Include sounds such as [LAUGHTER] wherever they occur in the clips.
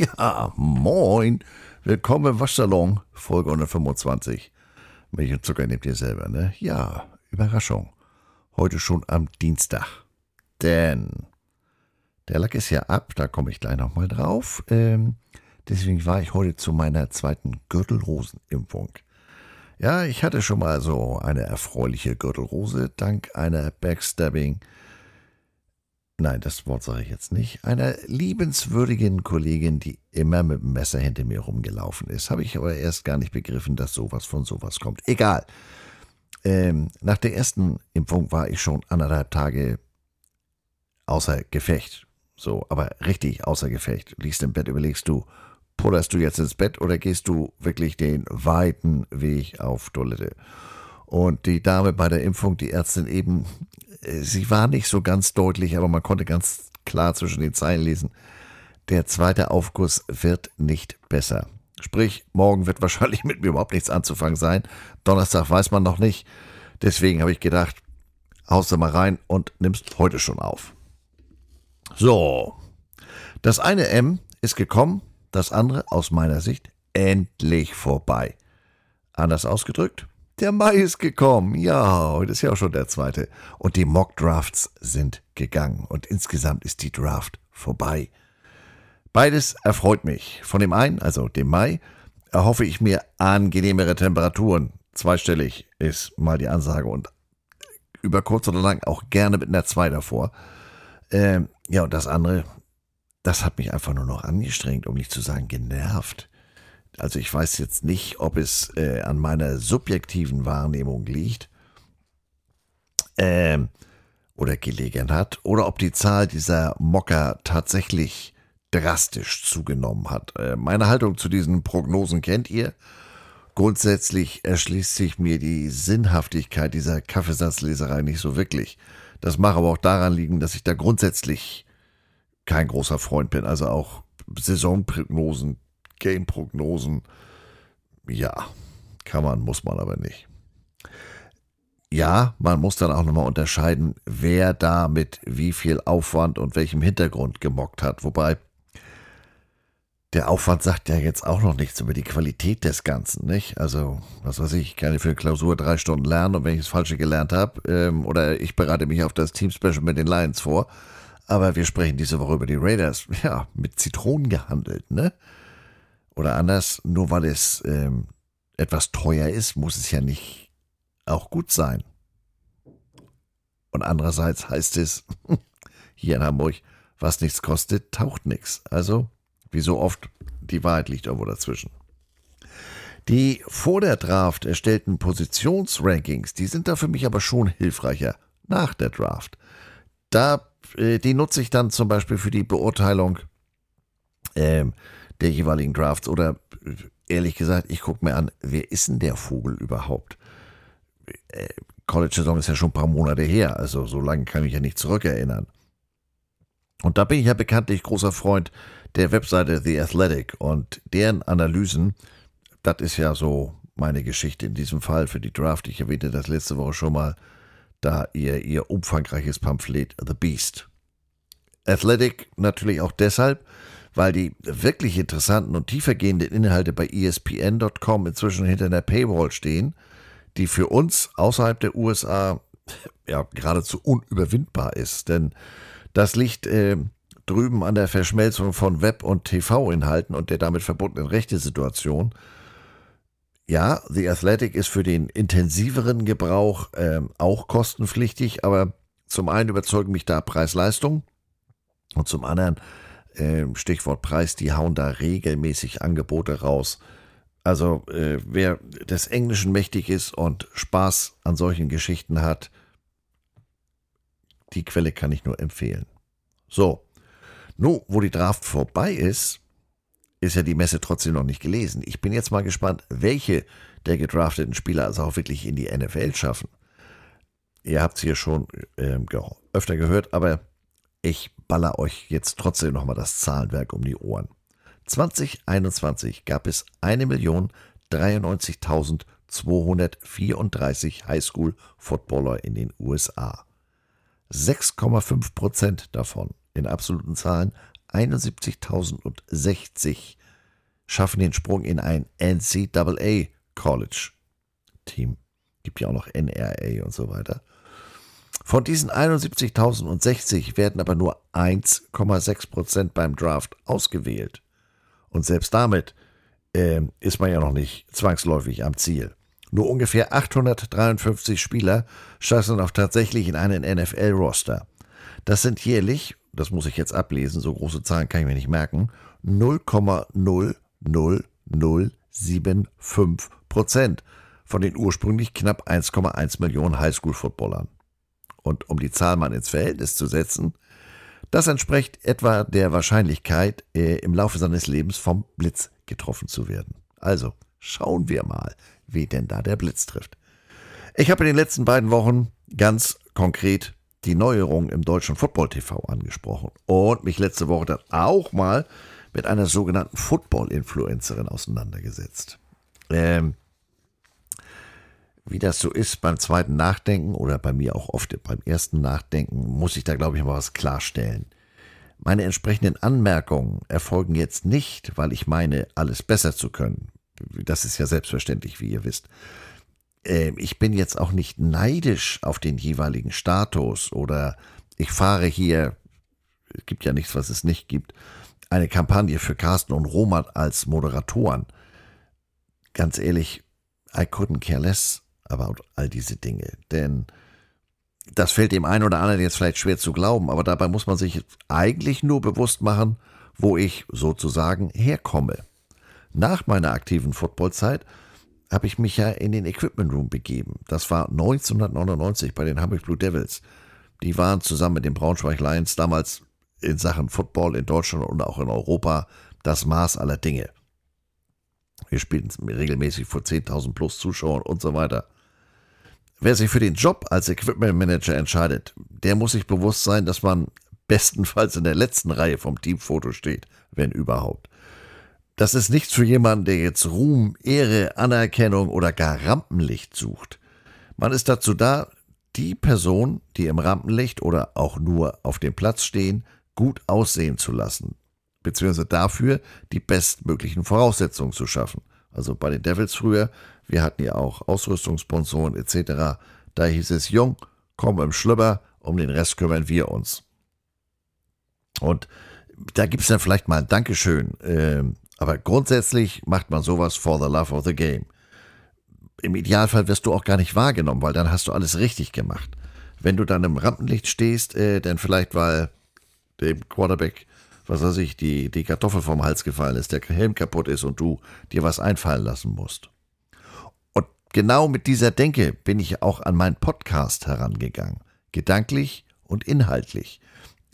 Ja, moin. Willkommen im Waschsalon, Folge 125. Milch und Zucker nehmt ihr selber, ne? Ja, Überraschung. Heute schon am Dienstag. Denn der Lack ist ja ab, da komme ich gleich nochmal drauf. Ähm, deswegen war ich heute zu meiner zweiten Gürtelrosenimpfung. Ja, ich hatte schon mal so eine erfreuliche Gürtelrose dank einer Backstabbing nein, das Wort sage ich jetzt nicht, einer liebenswürdigen Kollegin, die immer mit dem Messer hinter mir rumgelaufen ist. Habe ich aber erst gar nicht begriffen, dass sowas von sowas kommt. Egal. Ähm, nach der ersten Impfung war ich schon anderthalb Tage außer Gefecht. So, aber richtig außer Gefecht. Liegst im Bett, überlegst du, pullerst du jetzt ins Bett oder gehst du wirklich den weiten Weg auf Toilette? Und die Dame bei der Impfung, die Ärztin eben, äh, sie war nicht so ganz deutlich, aber man konnte ganz klar zwischen den Zeilen lesen. Der zweite Aufguss wird nicht besser. Sprich, morgen wird [LAUGHS] wahrscheinlich mit mir überhaupt nichts anzufangen sein. Donnerstag weiß man noch nicht. Deswegen habe ich gedacht, haust du mal rein und nimmst heute schon auf. So. Das eine M ist gekommen, das andere aus meiner Sicht endlich vorbei. Anders ausgedrückt, der Mai ist gekommen. Ja, heute ist ja auch schon der zweite. Und die Mock Drafts sind gegangen. Und insgesamt ist die Draft vorbei. Beides erfreut mich. Von dem einen, also dem Mai, erhoffe ich mir angenehmere Temperaturen. Zweistellig ist mal die Ansage und über kurz oder lang auch gerne mit einer 2 davor. Ähm, ja, und das andere, das hat mich einfach nur noch angestrengt, um nicht zu sagen genervt. Also ich weiß jetzt nicht, ob es äh, an meiner subjektiven Wahrnehmung liegt ähm, oder gelegen hat oder ob die Zahl dieser Mocker tatsächlich drastisch zugenommen hat. Äh, meine Haltung zu diesen Prognosen kennt ihr. Grundsätzlich erschließt sich mir die Sinnhaftigkeit dieser Kaffeesatzleserei nicht so wirklich. Das mag aber auch daran liegen, dass ich da grundsätzlich kein großer Freund bin. Also auch Saisonprognosen Game-Prognosen, ja, kann man, muss man aber nicht. Ja, man muss dann auch nochmal unterscheiden, wer da mit wie viel Aufwand und welchem Hintergrund gemockt hat. Wobei der Aufwand sagt ja jetzt auch noch nichts über die Qualität des Ganzen, nicht? Also, was weiß ich, kann ich für Klausur drei Stunden lernen und wenn ich das Falsche gelernt habe, ähm, oder ich bereite mich auf das Team-Special mit den Lions vor, aber wir sprechen diese Woche über die Raiders, ja, mit Zitronen gehandelt, ne? Oder anders, nur weil es ähm, etwas teuer ist, muss es ja nicht auch gut sein. Und andererseits heißt es [LAUGHS] hier in Hamburg, was nichts kostet, taucht nichts. Also, wie so oft, die Wahrheit liegt irgendwo dazwischen. Die vor der Draft erstellten Positionsrankings, die sind da für mich aber schon hilfreicher nach der Draft. Da, äh, die nutze ich dann zum Beispiel für die Beurteilung ähm, der jeweiligen Drafts. Oder ehrlich gesagt, ich gucke mir an, wer ist denn der Vogel überhaupt? Äh, College-Saison ist ja schon ein paar Monate her, also so lange kann ich ja nicht zurückerinnern. Und da bin ich ja bekanntlich großer Freund der Webseite The Athletic und deren Analysen, das ist ja so meine Geschichte in diesem Fall für die Draft. Ich erwähnte das letzte Woche schon mal, da ihr, ihr umfangreiches Pamphlet The Beast. Athletic natürlich auch deshalb, weil die wirklich interessanten und tiefergehenden Inhalte bei ESPN.com inzwischen hinter einer Paywall stehen, die für uns außerhalb der USA ja geradezu unüberwindbar ist. Denn das liegt äh, drüben an der Verschmelzung von Web- und TV-Inhalten und der damit verbundenen Rechtesituation. Ja, The Athletic ist für den intensiveren Gebrauch äh, auch kostenpflichtig, aber zum einen überzeugen mich da Preis-Leistung und zum anderen ähm, Stichwort Preis, die hauen da regelmäßig Angebote raus. Also äh, wer des Englischen mächtig ist und Spaß an solchen Geschichten hat, die Quelle kann ich nur empfehlen. So, nun, wo die Draft vorbei ist, ist ja die Messe trotzdem noch nicht gelesen. Ich bin jetzt mal gespannt, welche der gedrafteten Spieler also auch wirklich in die NFL schaffen. Ihr habt es hier schon äh, öfter gehört, aber ich baller euch jetzt trotzdem nochmal das Zahlenwerk um die Ohren. 2021 gab es 1.093.234 Highschool-Footballer in den USA. 6,5 Prozent davon, in absoluten Zahlen 71.060 schaffen den Sprung in ein NCAA College Team. Gibt ja auch noch NRA und so weiter. Von diesen 71.060 werden aber nur 1,6 Prozent beim Draft ausgewählt. Und selbst damit äh, ist man ja noch nicht zwangsläufig am Ziel. Nur ungefähr 853 Spieler schaffen auch tatsächlich in einen NFL-Roster. Das sind jährlich, das muss ich jetzt ablesen, so große Zahlen kann ich mir nicht merken, 0,00075 Prozent von den ursprünglich knapp 1,1 Millionen Highschool-Footballern. Und um die Zahl mal ins Verhältnis zu setzen, das entspricht etwa der Wahrscheinlichkeit, äh, im Laufe seines Lebens vom Blitz getroffen zu werden. Also schauen wir mal, wie denn da der Blitz trifft. Ich habe in den letzten beiden Wochen ganz konkret die Neuerungen im deutschen Football TV angesprochen und mich letzte Woche dann auch mal mit einer sogenannten Football-Influencerin auseinandergesetzt. Ähm, wie das so ist beim zweiten Nachdenken oder bei mir auch oft beim ersten Nachdenken, muss ich da, glaube ich, mal was klarstellen. Meine entsprechenden Anmerkungen erfolgen jetzt nicht, weil ich meine, alles besser zu können. Das ist ja selbstverständlich, wie ihr wisst. Ähm, ich bin jetzt auch nicht neidisch auf den jeweiligen Status oder ich fahre hier, es gibt ja nichts, was es nicht gibt, eine Kampagne für Carsten und Roman als Moderatoren. Ganz ehrlich, I couldn't care less about all diese Dinge. Denn das fällt dem einen oder anderen jetzt vielleicht schwer zu glauben, aber dabei muss man sich eigentlich nur bewusst machen, wo ich sozusagen herkomme. Nach meiner aktiven Footballzeit habe ich mich ja in den Equipment Room begeben. Das war 1999 bei den Hamburg Blue Devils. Die waren zusammen mit den Braunschweig Lions damals in Sachen Football in Deutschland und auch in Europa das Maß aller Dinge. Wir spielten regelmäßig vor 10.000 plus Zuschauern und so weiter. Wer sich für den Job als Equipment Manager entscheidet, der muss sich bewusst sein, dass man bestenfalls in der letzten Reihe vom Teamfoto steht, wenn überhaupt. Das ist nichts für jemanden, der jetzt Ruhm, Ehre, Anerkennung oder gar Rampenlicht sucht. Man ist dazu da, die Person, die im Rampenlicht oder auch nur auf dem Platz stehen, gut aussehen zu lassen, beziehungsweise dafür die bestmöglichen Voraussetzungen zu schaffen. Also bei den Devils früher, wir hatten ja auch Ausrüstungssponsoren etc. Da hieß es, Jung, komm im Schlüpper, um den Rest kümmern wir uns. Und da gibt es dann vielleicht mal ein Dankeschön. Äh, aber grundsätzlich macht man sowas for the love of the game. Im Idealfall wirst du auch gar nicht wahrgenommen, weil dann hast du alles richtig gemacht. Wenn du dann im Rampenlicht stehst, äh, dann vielleicht, weil dem Quarterback, was weiß ich, die, die Kartoffel vom Hals gefallen ist, der Helm kaputt ist und du dir was einfallen lassen musst. Und genau mit dieser Denke bin ich auch an meinen Podcast herangegangen. Gedanklich und inhaltlich.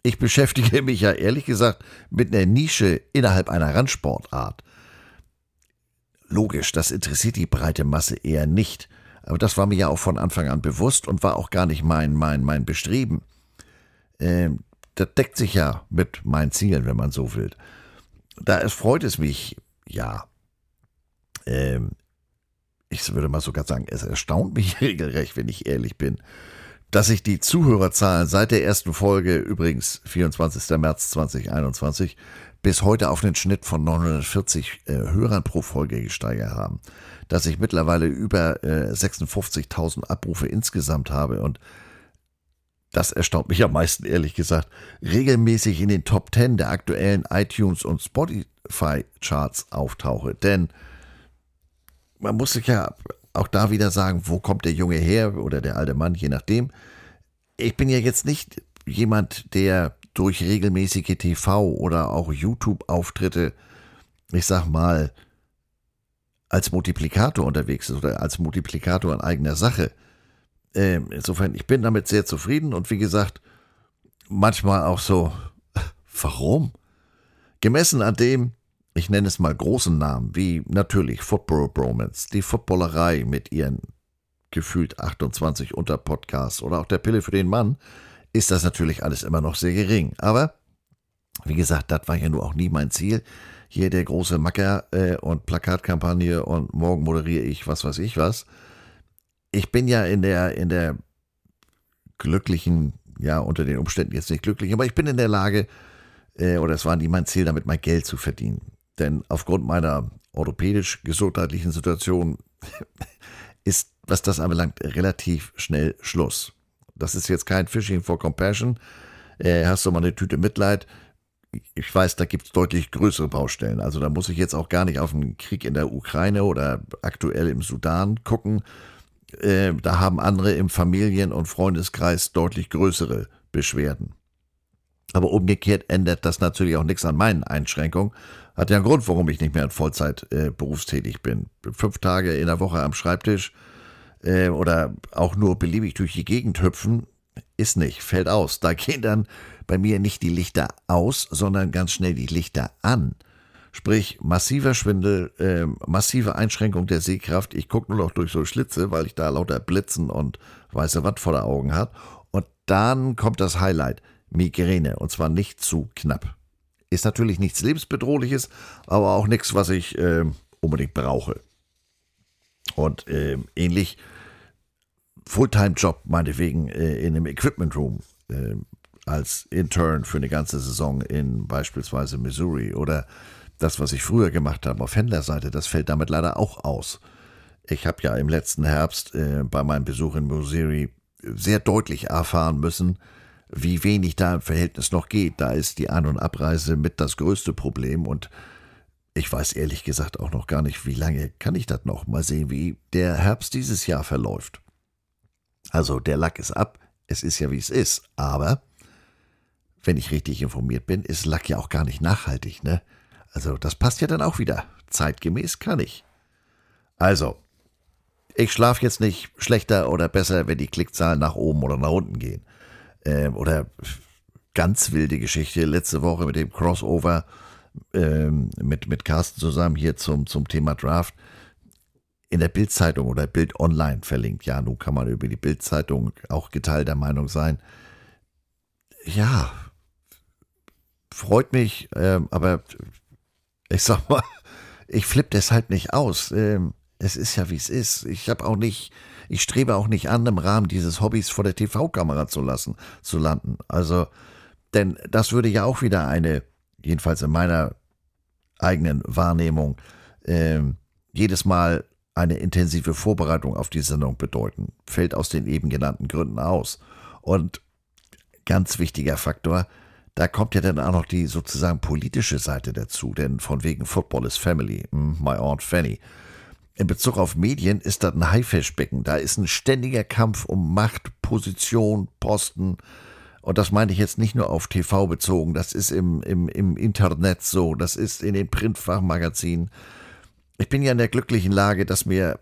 Ich beschäftige mich ja ehrlich gesagt mit einer Nische innerhalb einer Randsportart. Logisch, das interessiert die breite Masse eher nicht. Aber das war mir ja auch von Anfang an bewusst und war auch gar nicht mein, mein, mein Bestreben. Ähm, das deckt sich ja mit meinen Zielen, wenn man so will. Da es freut es mich, ja, ähm, ich würde mal sogar sagen, es erstaunt mich [LAUGHS] regelrecht, wenn ich ehrlich bin, dass sich die Zuhörerzahlen seit der ersten Folge, übrigens 24. März 2021, bis heute auf einen Schnitt von 940 äh, Hörern pro Folge gesteigert haben. Dass ich mittlerweile über äh, 56.000 Abrufe insgesamt habe und das erstaunt mich am meisten, ehrlich gesagt, regelmäßig in den Top 10 der aktuellen iTunes und Spotify Charts auftauche. Denn man muss sich ja auch da wieder sagen, wo kommt der Junge her oder der alte Mann, je nachdem. Ich bin ja jetzt nicht jemand, der durch regelmäßige TV oder auch YouTube-Auftritte, ich sag mal, als Multiplikator unterwegs ist oder als Multiplikator in eigener Sache. Ähm, insofern, ich bin damit sehr zufrieden und wie gesagt, manchmal auch so, [LAUGHS] warum? Gemessen an dem, ich nenne es mal großen Namen, wie natürlich Football Bromance, die Footballerei mit ihren gefühlt 28 Unterpodcasts oder auch der Pille für den Mann, ist das natürlich alles immer noch sehr gering. Aber, wie gesagt, das war ja nur auch nie mein Ziel. Hier der große Macker äh, und Plakatkampagne und morgen moderiere ich was weiß ich was. Ich bin ja in der, in der glücklichen, ja, unter den Umständen jetzt nicht glücklich, aber ich bin in der Lage, äh, oder es war nie mein Ziel, damit mein Geld zu verdienen. Denn aufgrund meiner orthopädisch-gesundheitlichen Situation [LAUGHS] ist, was das anbelangt, relativ schnell Schluss. Das ist jetzt kein Fishing for Compassion. Äh, hast du mal eine Tüte Mitleid? Ich weiß, da gibt es deutlich größere Baustellen. Also da muss ich jetzt auch gar nicht auf den Krieg in der Ukraine oder aktuell im Sudan gucken. Äh, da haben andere im Familien- und Freundeskreis deutlich größere Beschwerden. Aber umgekehrt ändert das natürlich auch nichts an meinen Einschränkungen. Hat ja einen Grund, warum ich nicht mehr in Vollzeit äh, berufstätig bin. Fünf Tage in der Woche am Schreibtisch äh, oder auch nur beliebig durch die Gegend hüpfen, ist nicht, fällt aus. Da gehen dann bei mir nicht die Lichter aus, sondern ganz schnell die Lichter an. Sprich, massiver Schwindel, äh, massive Einschränkung der Sehkraft. Ich gucke nur noch durch so Schlitze, weil ich da lauter Blitzen und weiße Watt vor den Augen habe. Und dann kommt das Highlight, Migräne. Und zwar nicht zu knapp. Ist natürlich nichts lebensbedrohliches, aber auch nichts, was ich äh, unbedingt brauche. Und äh, ähnlich Fulltime-Job meinetwegen äh, in einem Equipment Room äh, als Intern für eine ganze Saison in beispielsweise Missouri oder das, was ich früher gemacht habe auf Händlerseite, das fällt damit leider auch aus. Ich habe ja im letzten Herbst äh, bei meinem Besuch in Missouri sehr deutlich erfahren müssen, wie wenig da im Verhältnis noch geht. Da ist die An- und Abreise mit das größte Problem und ich weiß ehrlich gesagt auch noch gar nicht, wie lange kann ich das noch. Mal sehen, wie der Herbst dieses Jahr verläuft. Also der Lack ist ab, es ist ja wie es ist, aber wenn ich richtig informiert bin, ist Lack ja auch gar nicht nachhaltig, ne? Also das passt ja dann auch wieder. Zeitgemäß kann ich. Also, ich schlafe jetzt nicht schlechter oder besser, wenn die Klickzahlen nach oben oder nach unten gehen. Ähm, oder ganz wilde Geschichte letzte Woche mit dem Crossover ähm, mit, mit Carsten zusammen hier zum, zum Thema Draft in der Bildzeitung oder Bild Online verlinkt. Ja, nun kann man über die Bildzeitung auch geteilter Meinung sein. Ja, freut mich, äh, aber ich sag mal, ich flippe das halt nicht aus. Ähm, es ist ja wie es ist. Ich habe auch nicht, ich strebe auch nicht an, im Rahmen dieses Hobbys vor der TV-Kamera zu lassen, zu landen. Also, denn das würde ja auch wieder eine, jedenfalls in meiner eigenen Wahrnehmung, äh, jedes Mal eine intensive Vorbereitung auf die Sendung bedeuten. Fällt aus den eben genannten Gründen aus. Und ganz wichtiger Faktor, da kommt ja dann auch noch die sozusagen politische Seite dazu, denn von wegen Football is Family, hm, my Aunt Fanny. In Bezug auf Medien ist das ein Haifischbecken. Da ist ein ständiger Kampf um Macht, Position, Posten. Und das meine ich jetzt nicht nur auf TV bezogen, das ist im, im, im Internet so, das ist in den Printfachmagazinen. Ich bin ja in der glücklichen Lage, dass mir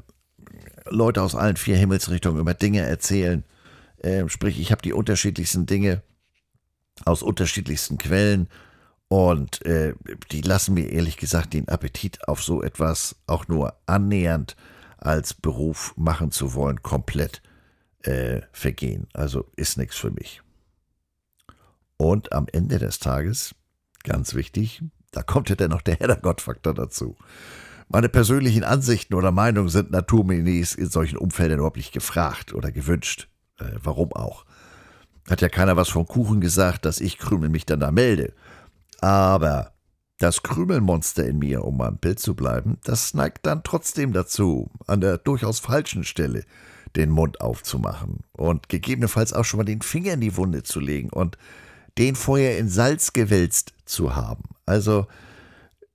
Leute aus allen vier Himmelsrichtungen über Dinge erzählen. Äh, sprich, ich habe die unterschiedlichsten Dinge aus unterschiedlichsten Quellen und äh, die lassen mir ehrlich gesagt den Appetit auf so etwas auch nur annähernd als Beruf machen zu wollen komplett äh, vergehen. Also ist nichts für mich. Und am Ende des Tages, ganz wichtig, da kommt ja dann noch der Herrgott-Faktor dazu. Meine persönlichen Ansichten oder Meinungen sind Naturminis in solchen Umfeldern überhaupt nicht gefragt oder gewünscht. Äh, warum auch? Hat ja keiner was vom Kuchen gesagt, dass ich Krümel mich dann da melde. Aber das Krümelmonster in mir, um am Bild zu bleiben, das neigt dann trotzdem dazu, an der durchaus falschen Stelle den Mund aufzumachen und gegebenenfalls auch schon mal den Finger in die Wunde zu legen und den vorher in Salz gewälzt zu haben. Also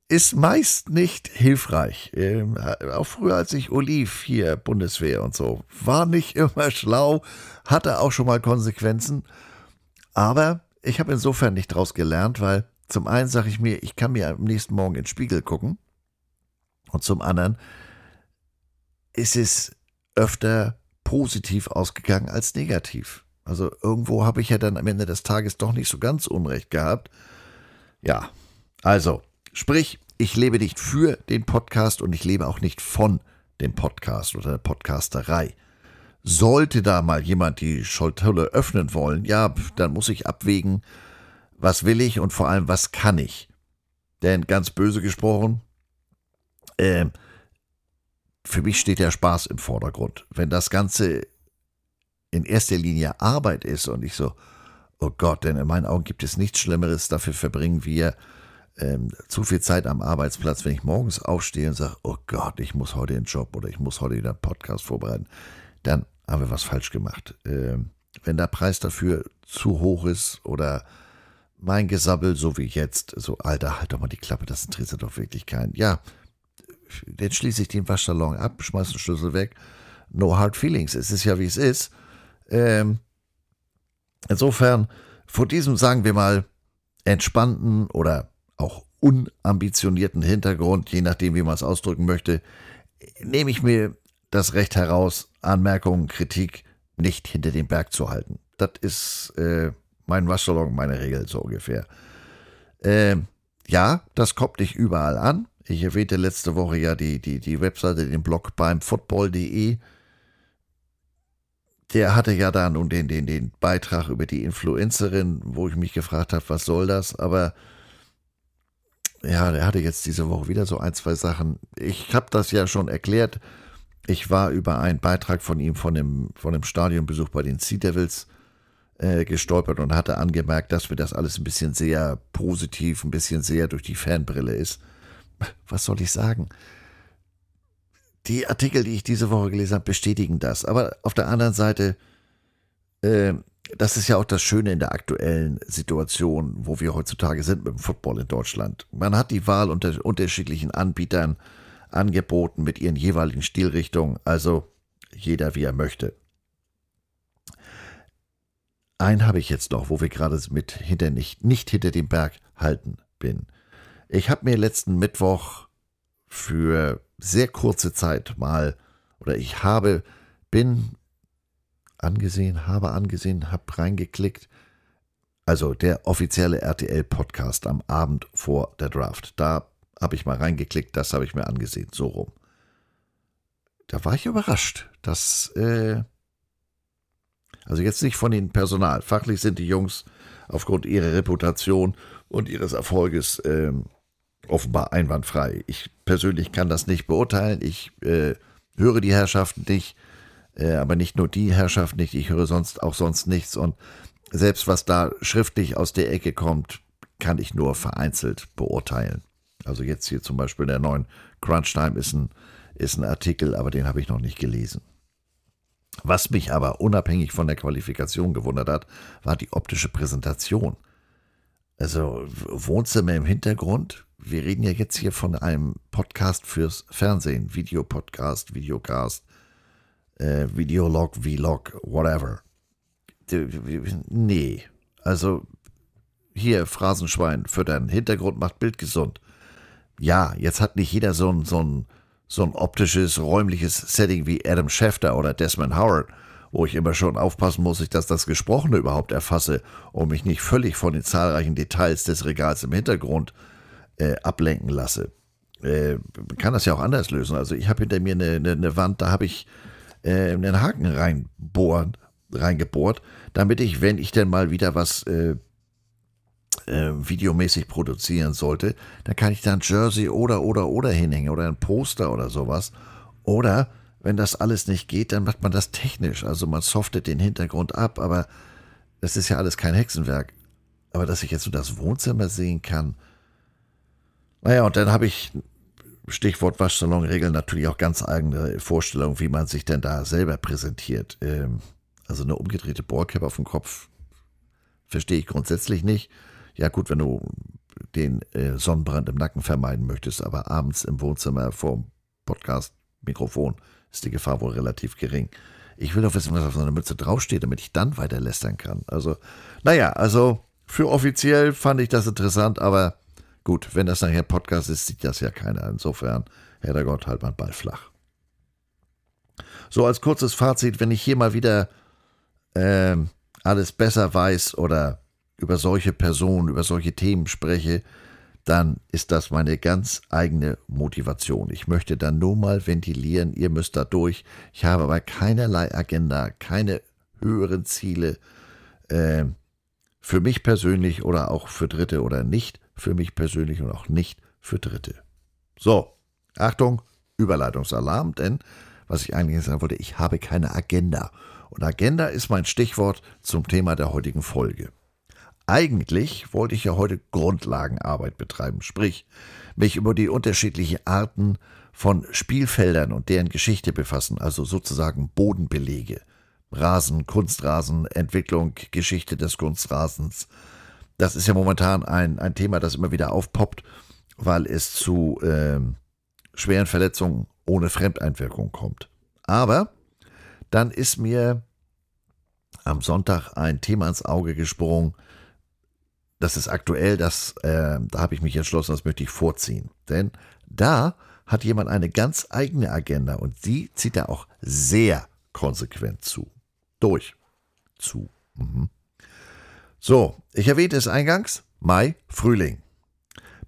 ist meist nicht hilfreich. Ähm, auch früher, als ich Oliv hier, Bundeswehr und so, war nicht [LAUGHS] immer schlau, hatte auch schon mal Konsequenzen. Aber ich habe insofern nicht daraus gelernt, weil zum einen sage ich mir, ich kann mir am nächsten Morgen in den Spiegel gucken. Und zum anderen ist es öfter positiv ausgegangen als negativ. Also irgendwo habe ich ja dann am Ende des Tages doch nicht so ganz Unrecht gehabt. Ja, also Sprich, ich lebe nicht für den Podcast und ich lebe auch nicht von dem Podcast oder der Podcasterei. Sollte da mal jemand die Scholtolle öffnen wollen, ja, dann muss ich abwägen, was will ich und vor allem, was kann ich. Denn ganz böse gesprochen, äh, für mich steht der Spaß im Vordergrund. Wenn das Ganze in erster Linie Arbeit ist und ich so, Oh Gott, denn in meinen Augen gibt es nichts Schlimmeres. Dafür verbringen wir ähm, zu viel Zeit am Arbeitsplatz, wenn ich morgens aufstehe und sage, oh Gott, ich muss heute in den Job oder ich muss heute wieder einen Podcast vorbereiten, dann haben wir was falsch gemacht. Ähm, wenn der Preis dafür zu hoch ist oder mein Gesabbel, so wie jetzt, so, Alter, halt doch mal die Klappe, das interessiert doch wirklich keinen. Ja, dann schließe ich den Waschsalon ab, schmeiße den Schlüssel weg. No hard feelings. Es ist ja, wie es ist. Ähm, insofern, vor diesem, sagen wir mal, entspannten oder auch unambitionierten Hintergrund, je nachdem, wie man es ausdrücken möchte, nehme ich mir das Recht heraus, Anmerkungen, Kritik nicht hinter dem Berg zu halten. Das ist äh, mein Waschsalon, meine Regel so ungefähr. Äh, ja, das kommt nicht überall an. Ich erwähnte letzte Woche ja die, die, die Webseite, den Blog beim football.de. Der hatte ja da nun den, den, den Beitrag über die Influencerin, wo ich mich gefragt habe, was soll das? Aber ja, der hatte jetzt diese Woche wieder so ein, zwei Sachen. Ich habe das ja schon erklärt. Ich war über einen Beitrag von ihm von dem, von dem Stadionbesuch bei den Sea Devils äh, gestolpert und hatte angemerkt, dass mir das alles ein bisschen sehr positiv, ein bisschen sehr durch die Fanbrille ist. Was soll ich sagen? Die Artikel, die ich diese Woche gelesen habe, bestätigen das. Aber auf der anderen Seite, äh, das ist ja auch das Schöne in der aktuellen Situation, wo wir heutzutage sind mit dem Football in Deutschland. Man hat die Wahl unter unterschiedlichen Anbietern angeboten mit ihren jeweiligen Stilrichtungen, also jeder wie er möchte. Einen habe ich jetzt noch, wo wir gerade mit hinter nicht, nicht hinter dem Berg halten bin. Ich habe mir letzten Mittwoch für sehr kurze Zeit mal, oder ich habe, bin angesehen, habe angesehen, habe reingeklickt. Also der offizielle RTL-Podcast am Abend vor der Draft. Da habe ich mal reingeklickt, das habe ich mir angesehen, so rum. Da war ich überrascht, dass, äh, also jetzt nicht von den Personal, fachlich sind die Jungs aufgrund ihrer Reputation und ihres Erfolges äh, offenbar einwandfrei. Ich persönlich kann das nicht beurteilen, ich äh, höre die Herrschaften nicht, äh, aber nicht nur die Herrschaft nicht, ich höre sonst auch sonst nichts und selbst was da schriftlich aus der Ecke kommt, kann ich nur vereinzelt beurteilen. Also jetzt hier zum Beispiel der neuen Crunch Time ist ein, ist ein Artikel, aber den habe ich noch nicht gelesen. Was mich aber unabhängig von der Qualifikation gewundert hat, war die optische Präsentation. Also Wohnzimmer im Hintergrund. Wir reden ja jetzt hier von einem Podcast fürs Fernsehen, Videopodcast, Videocast, äh, Videolog, Vlog, whatever. Nee, also hier Phrasenschwein füttern, Hintergrund macht Bild gesund. Ja, jetzt hat nicht jeder so ein, so ein, so ein optisches, räumliches Setting wie Adam Schefter oder Desmond Howard, wo ich immer schon aufpassen muss, dass das Gesprochene überhaupt erfasse und mich nicht völlig von den zahlreichen Details des Regals im Hintergrund äh, ablenken lasse. Äh, man kann das ja auch anders lösen. Also ich habe hinter mir eine, eine, eine Wand, da habe ich äh, einen Haken reinbohren, reingebohrt, damit ich, wenn ich denn mal wieder was äh, äh, videomäßig produzieren sollte, dann kann ich da ein Jersey oder oder oder hinhängen oder ein Poster oder sowas. Oder wenn das alles nicht geht, dann macht man das technisch. Also man softet den Hintergrund ab, aber das ist ja alles kein Hexenwerk. Aber dass ich jetzt so das Wohnzimmer sehen kann. Naja, und dann habe ich Stichwort Waschsalonregeln natürlich auch ganz eigene Vorstellungen, wie man sich denn da selber präsentiert. Ähm, also eine umgedrehte Bohrkippe auf dem Kopf verstehe ich grundsätzlich nicht. Ja gut, wenn du den äh, Sonnenbrand im Nacken vermeiden möchtest, aber abends im Wohnzimmer vorm Podcast-Mikrofon ist die Gefahr wohl relativ gering. Ich will doch wissen, was auf so einer Mütze draufsteht, damit ich dann weiter lästern kann. Also, naja, also für offiziell fand ich das interessant, aber Gut, wenn das nachher Podcast ist, sieht das ja keiner. Insofern, Herr der Gott, halt mal Ball flach. So als kurzes Fazit, wenn ich hier mal wieder äh, alles besser weiß oder über solche Personen, über solche Themen spreche, dann ist das meine ganz eigene Motivation. Ich möchte dann nur mal ventilieren, ihr müsst da durch. Ich habe aber keinerlei Agenda, keine höheren Ziele äh, für mich persönlich oder auch für Dritte oder nicht für mich persönlich und auch nicht für Dritte. So, Achtung, Überleitungsalarm, denn was ich eigentlich sagen wollte, ich habe keine Agenda. Und Agenda ist mein Stichwort zum Thema der heutigen Folge. eigentlich wollte ich ja heute Grundlagenarbeit betreiben, sprich mich über die unterschiedlichen Arten von Spielfeldern und deren Geschichte befassen, also sozusagen Bodenbelege. Rasen, Kunstrasen, Entwicklung, Geschichte des Kunstrasens. Das ist ja momentan ein, ein Thema, das immer wieder aufpoppt, weil es zu äh, schweren Verletzungen ohne Fremdeinwirkung kommt. Aber dann ist mir am Sonntag ein Thema ins Auge gesprungen. Das ist aktuell, das, äh, da habe ich mich entschlossen, das möchte ich vorziehen. Denn da hat jemand eine ganz eigene Agenda und sie zieht er auch sehr konsequent zu. Durch. Zu. Mhm. So, ich erwähnte es eingangs, Mai, Frühling.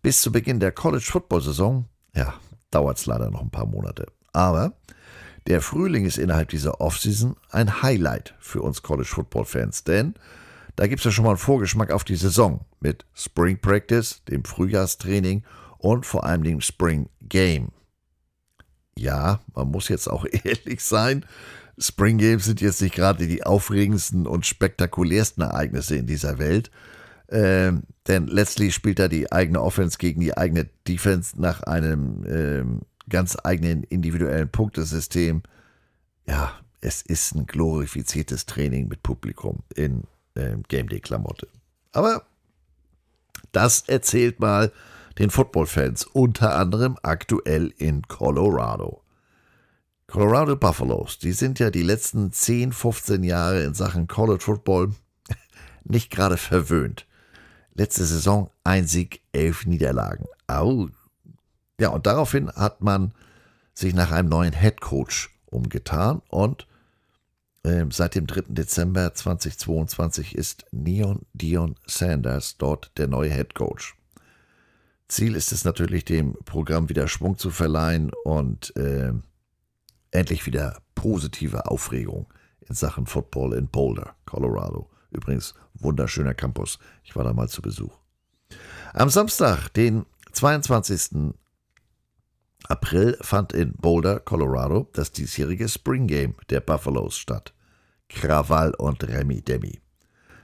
Bis zu Beginn der College-Football-Saison, ja, dauert es leider noch ein paar Monate. Aber der Frühling ist innerhalb dieser Offseason ein Highlight für uns College-Football-Fans, denn da gibt es ja schon mal einen Vorgeschmack auf die Saison mit Spring Practice, dem Frühjahrstraining und vor allem dem Spring Game. Ja, man muss jetzt auch [LAUGHS] ehrlich sein, Spring Games sind jetzt nicht gerade die aufregendsten und spektakulärsten Ereignisse in dieser Welt. Ähm, denn letztlich spielt da die eigene Offense gegen die eigene Defense nach einem ähm, ganz eigenen individuellen Punktesystem. Ja, es ist ein glorifiziertes Training mit Publikum in ähm, Game Day Klamotte. Aber das erzählt mal den Football-Fans, unter anderem aktuell in Colorado. Colorado Buffaloes, die sind ja die letzten 10, 15 Jahre in Sachen College Football [LAUGHS] nicht gerade verwöhnt. Letzte Saison ein Sieg, elf Niederlagen. Au. Ja, und daraufhin hat man sich nach einem neuen Head Coach umgetan und äh, seit dem 3. Dezember 2022 ist Neon Dion Sanders dort der neue Head Coach. Ziel ist es natürlich, dem Programm wieder Schwung zu verleihen und äh, endlich wieder positive Aufregung in Sachen Football in Boulder, Colorado. Übrigens, wunderschöner Campus. Ich war da mal zu Besuch. Am Samstag, den 22. April, fand in Boulder, Colorado, das diesjährige Spring Game der Buffaloes statt. Krawall und Remi Demi.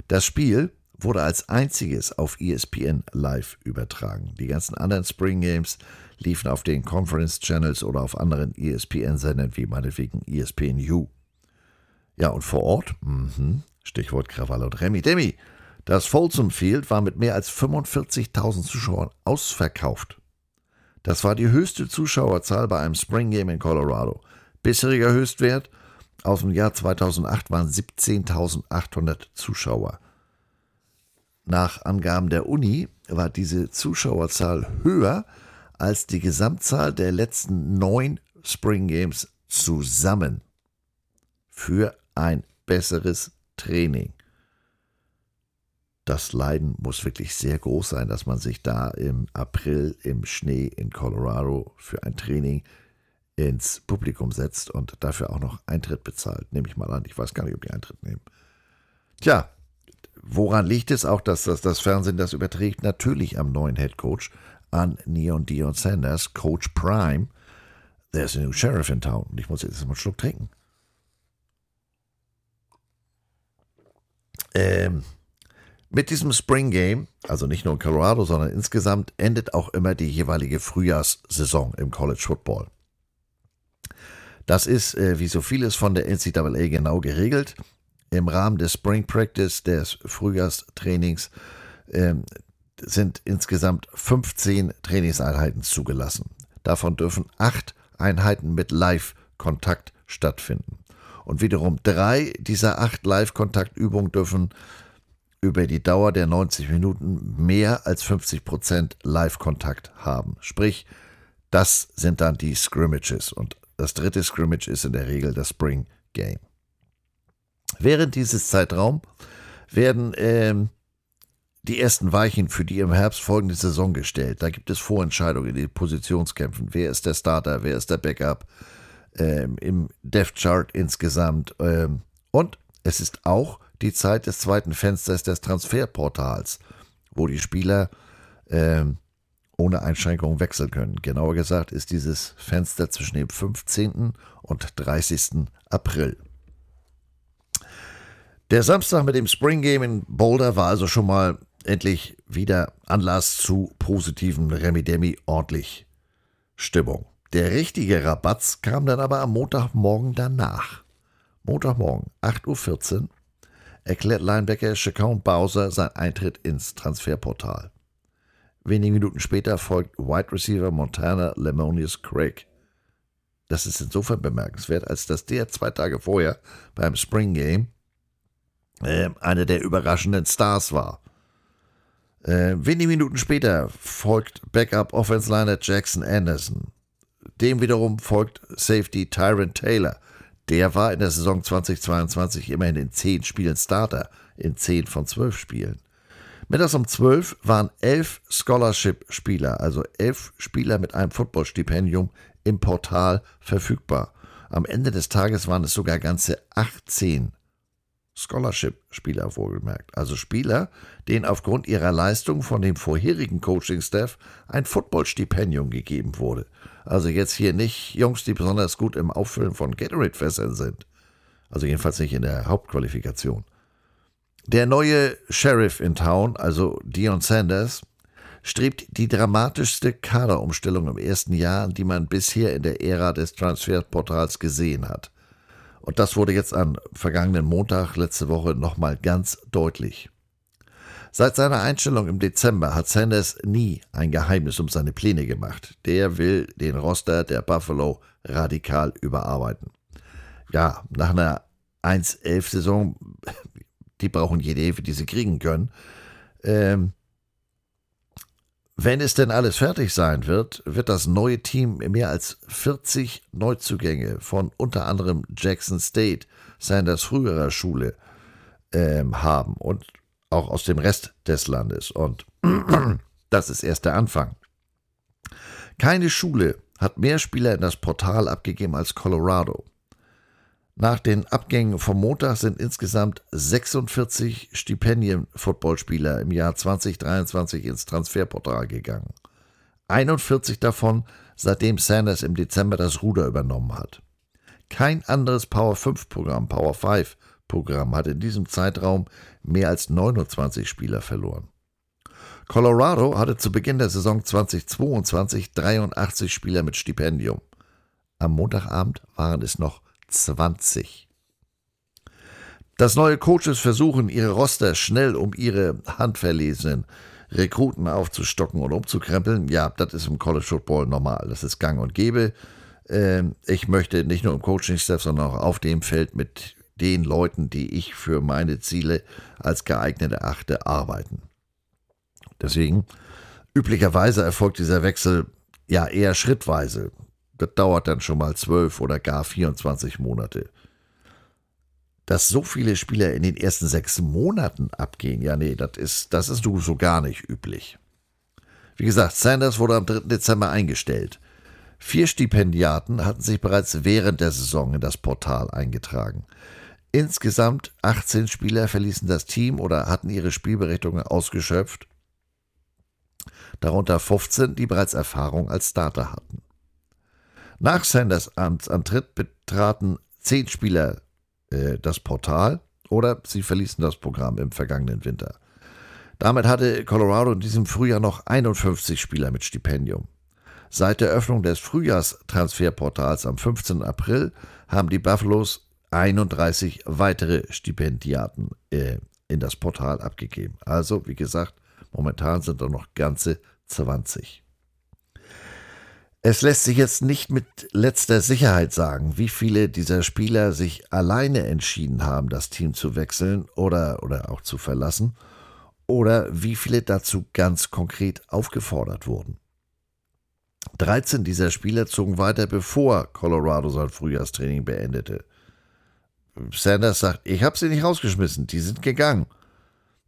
Das Spiel wurde als einziges auf ESPN live übertragen. Die ganzen anderen Spring Games liefen auf den Conference Channels oder auf anderen ESPN-Sendern wie meinetwegen ESPNU. Ja, und vor Ort, mh, Stichwort Krawall und Remi Demi, das Folsom Field war mit mehr als 45.000 Zuschauern ausverkauft. Das war die höchste Zuschauerzahl bei einem Spring Game in Colorado. Bisheriger Höchstwert aus dem Jahr 2008 waren 17.800 Zuschauer. Nach Angaben der Uni war diese Zuschauerzahl höher als die Gesamtzahl der letzten neun Spring Games zusammen für ein besseres Training. Das Leiden muss wirklich sehr groß sein, dass man sich da im April im Schnee in Colorado für ein Training ins Publikum setzt und dafür auch noch Eintritt bezahlt. Nehme ich mal an. Ich weiß gar nicht, ob die Eintritt nehmen. Tja, Woran liegt es auch, dass das, das Fernsehen das überträgt? Natürlich am neuen Head Coach, an Neon Dion Sanders, Coach Prime. There's a new sheriff in town. Und ich muss jetzt mal einen Schluck trinken. Ähm, mit diesem Spring Game, also nicht nur in Colorado, sondern insgesamt, endet auch immer die jeweilige Frühjahrssaison im College Football. Das ist, äh, wie so vieles von der NCAA genau geregelt im Rahmen des Spring Practice, des Frühjahrstrainings, äh, sind insgesamt 15 Trainingseinheiten zugelassen. Davon dürfen acht Einheiten mit Live-Kontakt stattfinden. Und wiederum drei dieser acht Live-Kontaktübungen dürfen über die Dauer der 90 Minuten mehr als 50 Prozent Live-Kontakt haben. Sprich, das sind dann die Scrimmages. Und das dritte Scrimmage ist in der Regel das Spring Game. Während dieses Zeitraum werden ähm, die ersten Weichen für die im Herbst folgende Saison gestellt. Da gibt es Vorentscheidungen in den Positionskämpfen. Wer ist der Starter, wer ist der Backup ähm, im Death Chart insgesamt. Ähm, und es ist auch die Zeit des zweiten Fensters des Transferportals, wo die Spieler ähm, ohne Einschränkungen wechseln können. Genauer gesagt ist dieses Fenster zwischen dem 15. und 30. April. Der Samstag mit dem Spring Game in Boulder war also schon mal endlich wieder Anlass zu positiven Remi-Demi, ordentlich Stimmung. Der richtige Rabatz kam dann aber am Montagmorgen danach. Montagmorgen, 8.14 Uhr, erklärt Linebacker Shaquan Bowser sein Eintritt ins Transferportal. Wenige Minuten später folgt Wide Receiver Montana Lemonius Craig. Das ist insofern bemerkenswert, als dass der zwei Tage vorher beim Spring Game äh, einer der überraschenden Stars war. Äh, wenige Minuten später folgt Backup Offense Liner Jackson Anderson. Dem wiederum folgt Safety Tyron Taylor. Der war in der Saison 2022 immerhin in 10 Spielen Starter, in 10 von 12 Spielen. Mittags um 12 waren 11 Scholarship-Spieler, also 11 Spieler mit einem Footballstipendium im Portal verfügbar. Am Ende des Tages waren es sogar ganze 18 Scholarship-Spieler wohlgemerkt. Also Spieler, denen aufgrund ihrer Leistung von dem vorherigen Coaching-Staff ein Football-Stipendium gegeben wurde. Also jetzt hier nicht Jungs, die besonders gut im Auffüllen von Gatorade-Fässern sind. Also jedenfalls nicht in der Hauptqualifikation. Der neue Sheriff in Town, also Dion Sanders, strebt die dramatischste Kaderumstellung im ersten Jahr, die man bisher in der Ära des Transferportals gesehen hat. Und das wurde jetzt am vergangenen Montag letzte Woche nochmal ganz deutlich. Seit seiner Einstellung im Dezember hat Sanders nie ein Geheimnis um seine Pläne gemacht. Der will den Roster der Buffalo radikal überarbeiten. Ja, nach einer 1-11-Saison, die brauchen jede Hilfe, die sie kriegen können. Ähm, wenn es denn alles fertig sein wird, wird das neue Team mehr als 40 Neuzugänge von unter anderem Jackson State, Sanders früherer Schule, ähm, haben und auch aus dem Rest des Landes. Und [CLEARS THROAT] das ist erst der Anfang. Keine Schule hat mehr Spieler in das Portal abgegeben als Colorado. Nach den Abgängen vom Montag sind insgesamt 46 Stipendien-Footballspieler im Jahr 2023 ins Transferportal gegangen. 41 davon, seitdem Sanders im Dezember das Ruder übernommen hat. Kein anderes Power 5 Programm, Power 5 Programm hat in diesem Zeitraum mehr als 29 Spieler verloren. Colorado hatte zu Beginn der Saison 2022 83 Spieler mit Stipendium. Am Montagabend waren es noch 20. Dass neue Coaches versuchen, ihre Roster schnell um ihre handverlesenen Rekruten aufzustocken und umzukrempeln, ja, das ist im College Football normal. Das ist gang und gäbe. Ähm, ich möchte nicht nur im Coaching-Staff, sondern auch auf dem Feld mit den Leuten, die ich für meine Ziele als geeignet erachte, arbeiten. Deswegen, üblicherweise erfolgt dieser Wechsel ja eher schrittweise. Das dauert dann schon mal zwölf oder gar 24 Monate. Dass so viele Spieler in den ersten sechs Monaten abgehen, ja, nee, das ist, das ist so gar nicht üblich. Wie gesagt, Sanders wurde am 3. Dezember eingestellt. Vier Stipendiaten hatten sich bereits während der Saison in das Portal eingetragen. Insgesamt 18 Spieler verließen das Team oder hatten ihre Spielberechtigungen ausgeschöpft, darunter 15, die bereits Erfahrung als Starter hatten. Nach Sanders Amtsantritt betraten zehn Spieler äh, das Portal oder sie verließen das Programm im vergangenen Winter. Damit hatte Colorado in diesem Frühjahr noch 51 Spieler mit Stipendium. Seit der Öffnung des Frühjahrstransferportals am 15. April haben die Buffaloes 31 weitere Stipendiaten äh, in das Portal abgegeben. Also, wie gesagt, momentan sind da noch ganze 20. Es lässt sich jetzt nicht mit letzter Sicherheit sagen, wie viele dieser Spieler sich alleine entschieden haben, das Team zu wechseln oder, oder auch zu verlassen, oder wie viele dazu ganz konkret aufgefordert wurden. 13 dieser Spieler zogen weiter, bevor Colorado sein Frühjahrstraining beendete. Sanders sagt, ich habe sie nicht rausgeschmissen, die sind gegangen.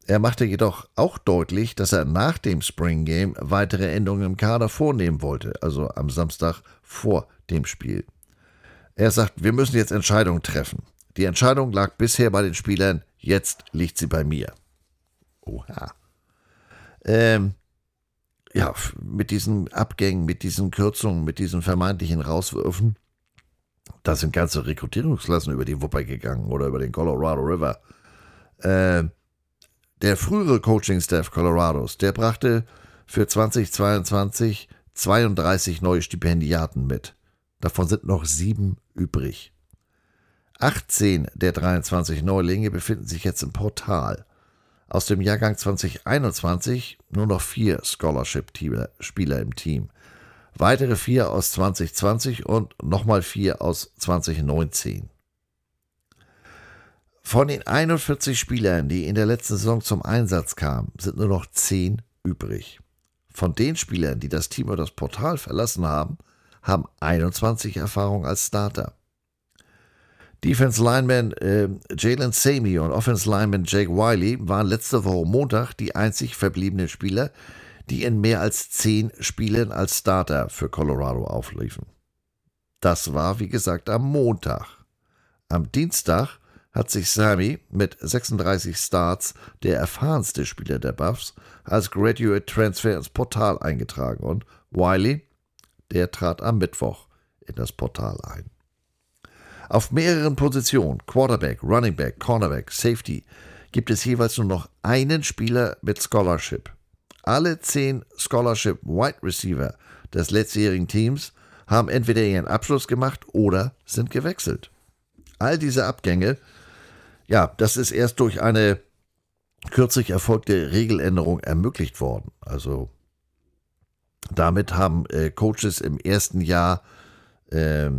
Er machte jedoch auch deutlich, dass er nach dem Spring Game weitere Änderungen im Kader vornehmen wollte, also am Samstag vor dem Spiel. Er sagt, wir müssen jetzt Entscheidungen treffen. Die Entscheidung lag bisher bei den Spielern, jetzt liegt sie bei mir. Oha. Ähm, ja, mit diesen Abgängen, mit diesen Kürzungen, mit diesen vermeintlichen Rauswürfen, da sind ganze Rekrutierungsklassen über die Wupper gegangen oder über den Colorado River. Äh, der frühere Coaching-Staff Colorados, der brachte für 2022 32 neue Stipendiaten mit. Davon sind noch sieben übrig. 18 der 23 Neulinge befinden sich jetzt im Portal. Aus dem Jahrgang 2021 nur noch vier Scholarship-Spieler im Team. Weitere vier aus 2020 und nochmal vier aus 2019. Von den 41 Spielern, die in der letzten Saison zum Einsatz kamen, sind nur noch 10 übrig. Von den Spielern, die das Team oder das Portal verlassen haben, haben 21 Erfahrung als Starter. Defense Lineman äh, Jalen Samey und Offense Lineman Jake Wiley waren letzte Woche Montag die einzig verbliebenen Spieler, die in mehr als zehn Spielen als Starter für Colorado aufliefen. Das war, wie gesagt, am Montag. Am Dienstag hat sich Sammy mit 36 Starts, der erfahrenste Spieler der Buffs, als Graduate Transfer ins Portal eingetragen und Wiley, der trat am Mittwoch in das Portal ein. Auf mehreren Positionen, Quarterback, Running Back, Cornerback, Safety, gibt es jeweils nur noch einen Spieler mit Scholarship. Alle zehn Scholarship Wide Receiver des letztjährigen Teams haben entweder ihren Abschluss gemacht oder sind gewechselt. All diese Abgänge ja, das ist erst durch eine kürzlich erfolgte Regeländerung ermöglicht worden. Also damit haben äh, Coaches im ersten Jahr äh,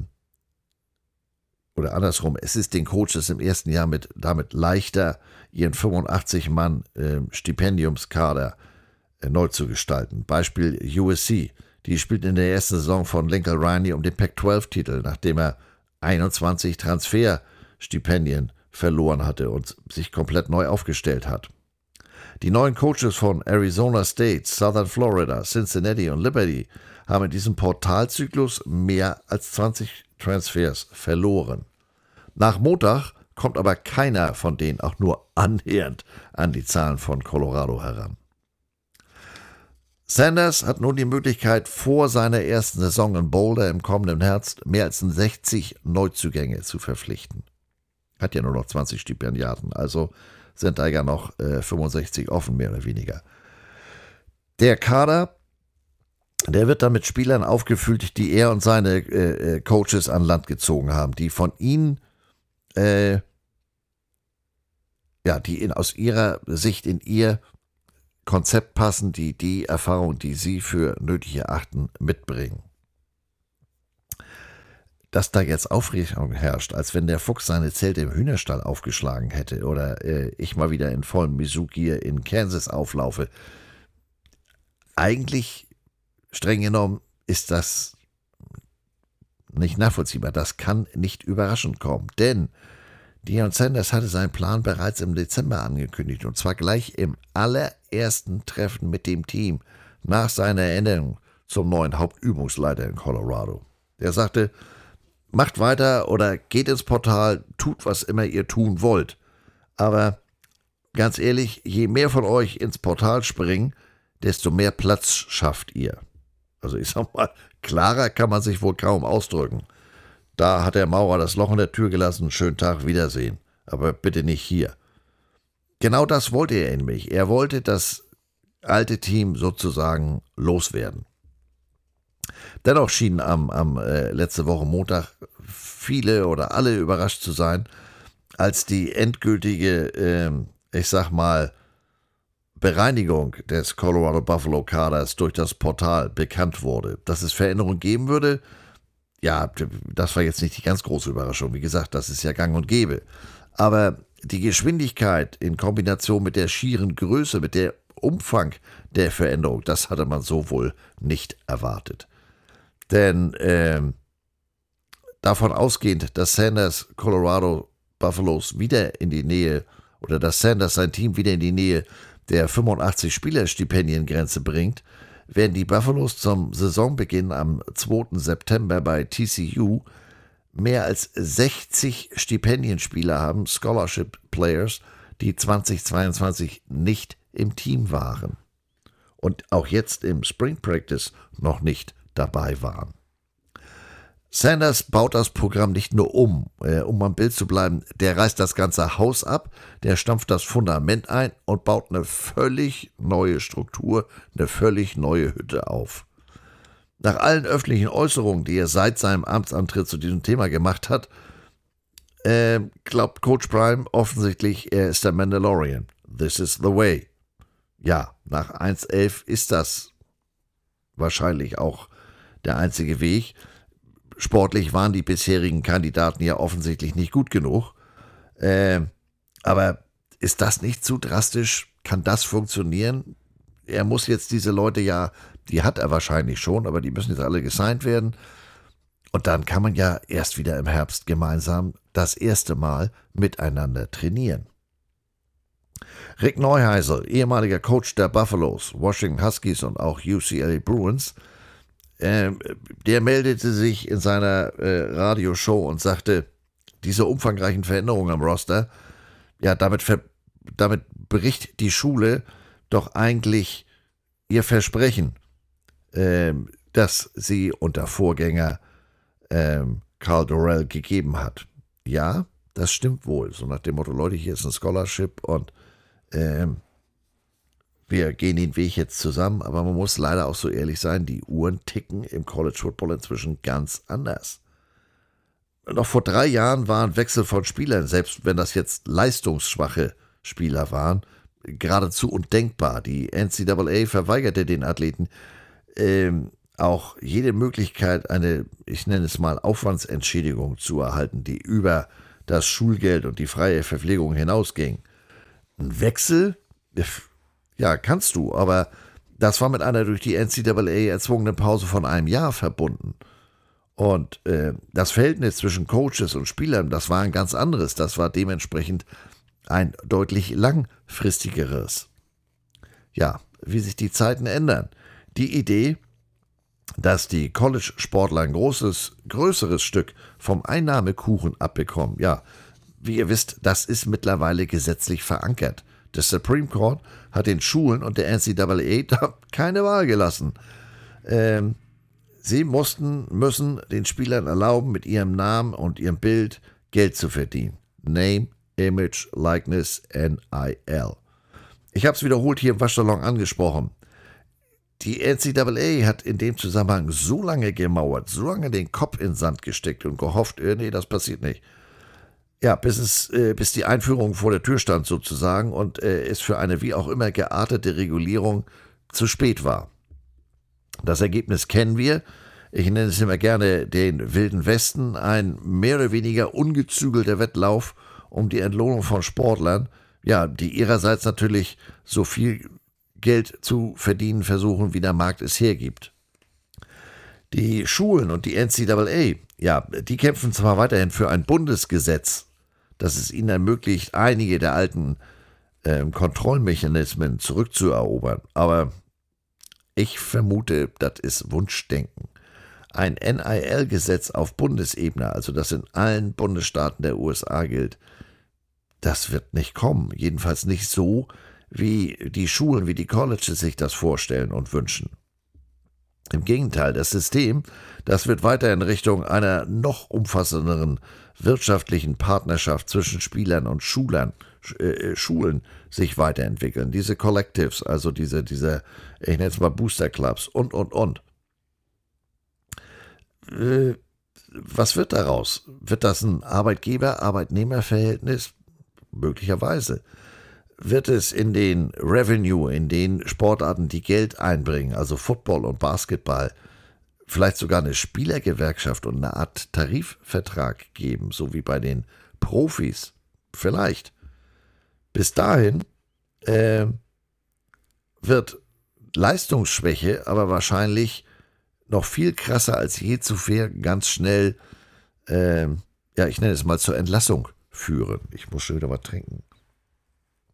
oder andersrum, es ist den Coaches im ersten Jahr mit damit leichter, ihren 85 Mann äh, Stipendiumskader äh, neu zu gestalten. Beispiel USC, die spielt in der ersten Saison von Lincoln Riley um den Pac-12-Titel, nachdem er 21 Transferstipendien verloren hatte und sich komplett neu aufgestellt hat. Die neuen Coaches von Arizona State, Southern Florida, Cincinnati und Liberty haben in diesem Portalzyklus mehr als 20 Transfers verloren. Nach Montag kommt aber keiner von denen auch nur annähernd an die Zahlen von Colorado heran. Sanders hat nun die Möglichkeit, vor seiner ersten Saison in Boulder im kommenden Herbst mehr als 60 Neuzugänge zu verpflichten. Hat ja nur noch 20 Stipendiaten, also sind da ja noch äh, 65 offen, mehr oder weniger. Der Kader, der wird dann mit Spielern aufgefüllt, die er und seine äh, äh, Coaches an Land gezogen haben, die von ihnen, äh, ja, die in, aus ihrer Sicht in ihr Konzept passen, die die Erfahrung, die sie für nötig erachten, mitbringen dass da jetzt Aufregung herrscht, als wenn der Fuchs seine Zelte im Hühnerstall aufgeschlagen hätte oder äh, ich mal wieder in vollem Mizuki in Kansas auflaufe. Eigentlich, streng genommen, ist das nicht nachvollziehbar. Das kann nicht überraschend kommen, denn Dion Sanders hatte seinen Plan bereits im Dezember angekündigt und zwar gleich im allerersten Treffen mit dem Team nach seiner Ernennung zum neuen Hauptübungsleiter in Colorado. Er sagte, macht weiter oder geht ins Portal, tut was immer ihr tun wollt. Aber ganz ehrlich, je mehr von euch ins Portal springen, desto mehr Platz schafft ihr. Also ich sag mal, klarer kann man sich wohl kaum ausdrücken. Da hat der Maurer das Loch in der Tür gelassen, schönen Tag, Wiedersehen. Aber bitte nicht hier. Genau das wollte er nämlich. Er wollte das alte Team sozusagen loswerden. Dennoch schienen am, am äh, letzte Woche Montag viele oder alle überrascht zu sein, als die endgültige, äh, ich sag mal, Bereinigung des Colorado Buffalo Kaders durch das Portal bekannt wurde. Dass es Veränderungen geben würde, ja, das war jetzt nicht die ganz große Überraschung. Wie gesagt, das ist ja gang und gäbe. Aber die Geschwindigkeit in Kombination mit der schieren Größe, mit der Umfang der Veränderung, das hatte man so wohl nicht erwartet. Denn äh, davon ausgehend, dass Sanders Colorado Buffaloes wieder in die Nähe oder dass Sanders sein Team wieder in die Nähe der 85 Spielerstipendiengrenze bringt, werden die Buffaloes zum Saisonbeginn am 2. September bei TCU mehr als 60 Stipendienspieler haben, Scholarship Players, die 2022 nicht im Team waren und auch jetzt im Spring Practice noch nicht dabei waren. Sanders baut das Programm nicht nur um, äh, um am Bild zu bleiben, der reißt das ganze Haus ab, der stampft das Fundament ein und baut eine völlig neue Struktur, eine völlig neue Hütte auf. Nach allen öffentlichen Äußerungen, die er seit seinem Amtsantritt zu diesem Thema gemacht hat, äh, glaubt Coach Prime offensichtlich, er ist der Mandalorian. This is the way. Ja, nach 1.11 ist das wahrscheinlich auch der einzige Weg. Sportlich waren die bisherigen Kandidaten ja offensichtlich nicht gut genug. Äh, aber ist das nicht zu drastisch? Kann das funktionieren? Er muss jetzt diese Leute ja, die hat er wahrscheinlich schon, aber die müssen jetzt alle gesigned werden. Und dann kann man ja erst wieder im Herbst gemeinsam das erste Mal miteinander trainieren. Rick Neuheisel, ehemaliger Coach der Buffaloes, Washington Huskies und auch UCLA Bruins, äh, der meldete sich in seiner äh, Radioshow und sagte, diese umfangreichen Veränderungen am Roster, ja, damit, damit bricht die Schule doch eigentlich ihr Versprechen, äh, das sie unter Vorgänger ähm, Carl Dorrell gegeben hat. Ja, das stimmt wohl. So nach dem Motto, Leute, hier ist ein Scholarship und ähm, wir gehen den Weg jetzt zusammen, aber man muss leider auch so ehrlich sein, die Uhren ticken im College Football inzwischen ganz anders. Noch vor drei Jahren waren Wechsel von Spielern, selbst wenn das jetzt leistungsschwache Spieler waren, geradezu undenkbar. Die NCAA verweigerte den Athleten ähm, auch jede Möglichkeit, eine, ich nenne es mal, Aufwandsentschädigung zu erhalten, die über das Schulgeld und die freie Verpflegung hinausging. Ein Wechsel, ja, kannst du, aber das war mit einer durch die NCAA erzwungenen Pause von einem Jahr verbunden. Und äh, das Verhältnis zwischen Coaches und Spielern, das war ein ganz anderes. Das war dementsprechend ein deutlich langfristigeres. Ja, wie sich die Zeiten ändern. Die Idee, dass die College-Sportler ein großes, größeres Stück vom Einnahmekuchen abbekommen. Ja, wie ihr wisst, das ist mittlerweile gesetzlich verankert. Der Supreme Court hat den Schulen und der NCAA [LAUGHS] keine Wahl gelassen. Ähm, sie mussten, müssen den Spielern erlauben, mit ihrem Namen und ihrem Bild Geld zu verdienen. Name, Image, Likeness, NIL. Ich habe es wiederholt hier im Waschsalon angesprochen. Die NCAA hat in dem Zusammenhang so lange gemauert, so lange den Kopf in den Sand gesteckt und gehofft, äh, nee, das passiert nicht. Ja, bis es, äh, bis die Einführung vor der Tür stand sozusagen und äh, es für eine wie auch immer geartete Regulierung zu spät war. Das Ergebnis kennen wir. Ich nenne es immer gerne den Wilden Westen, ein mehr oder weniger ungezügelter Wettlauf um die Entlohnung von Sportlern, ja, die ihrerseits natürlich so viel Geld zu verdienen versuchen, wie der Markt es hergibt. Die Schulen und die NCAA, ja, die kämpfen zwar weiterhin für ein Bundesgesetz, das es ihnen ermöglicht, einige der alten äh, Kontrollmechanismen zurückzuerobern, aber ich vermute, das ist Wunschdenken. Ein NIL-Gesetz auf Bundesebene, also das in allen Bundesstaaten der USA gilt, das wird nicht kommen. Jedenfalls nicht so, wie die Schulen, wie die Colleges sich das vorstellen und wünschen. Im Gegenteil, das System, das wird weiter in Richtung einer noch umfassenderen wirtschaftlichen Partnerschaft zwischen Spielern und Schulern, äh, Schulen sich weiterentwickeln. Diese Collectives, also diese, diese, ich nenne es mal Booster Clubs und, und, und. Äh, was wird daraus? Wird das ein Arbeitgeber-Arbeitnehmer-Verhältnis? Möglicherweise wird es in den Revenue, in den Sportarten, die Geld einbringen, also Football und Basketball, vielleicht sogar eine Spielergewerkschaft und eine Art Tarifvertrag geben, so wie bei den Profis. Vielleicht. Bis dahin äh, wird Leistungsschwäche aber wahrscheinlich noch viel krasser als je zuvor ganz schnell, äh, ja, ich nenne es mal zur Entlassung führen. Ich muss schon wieder was trinken.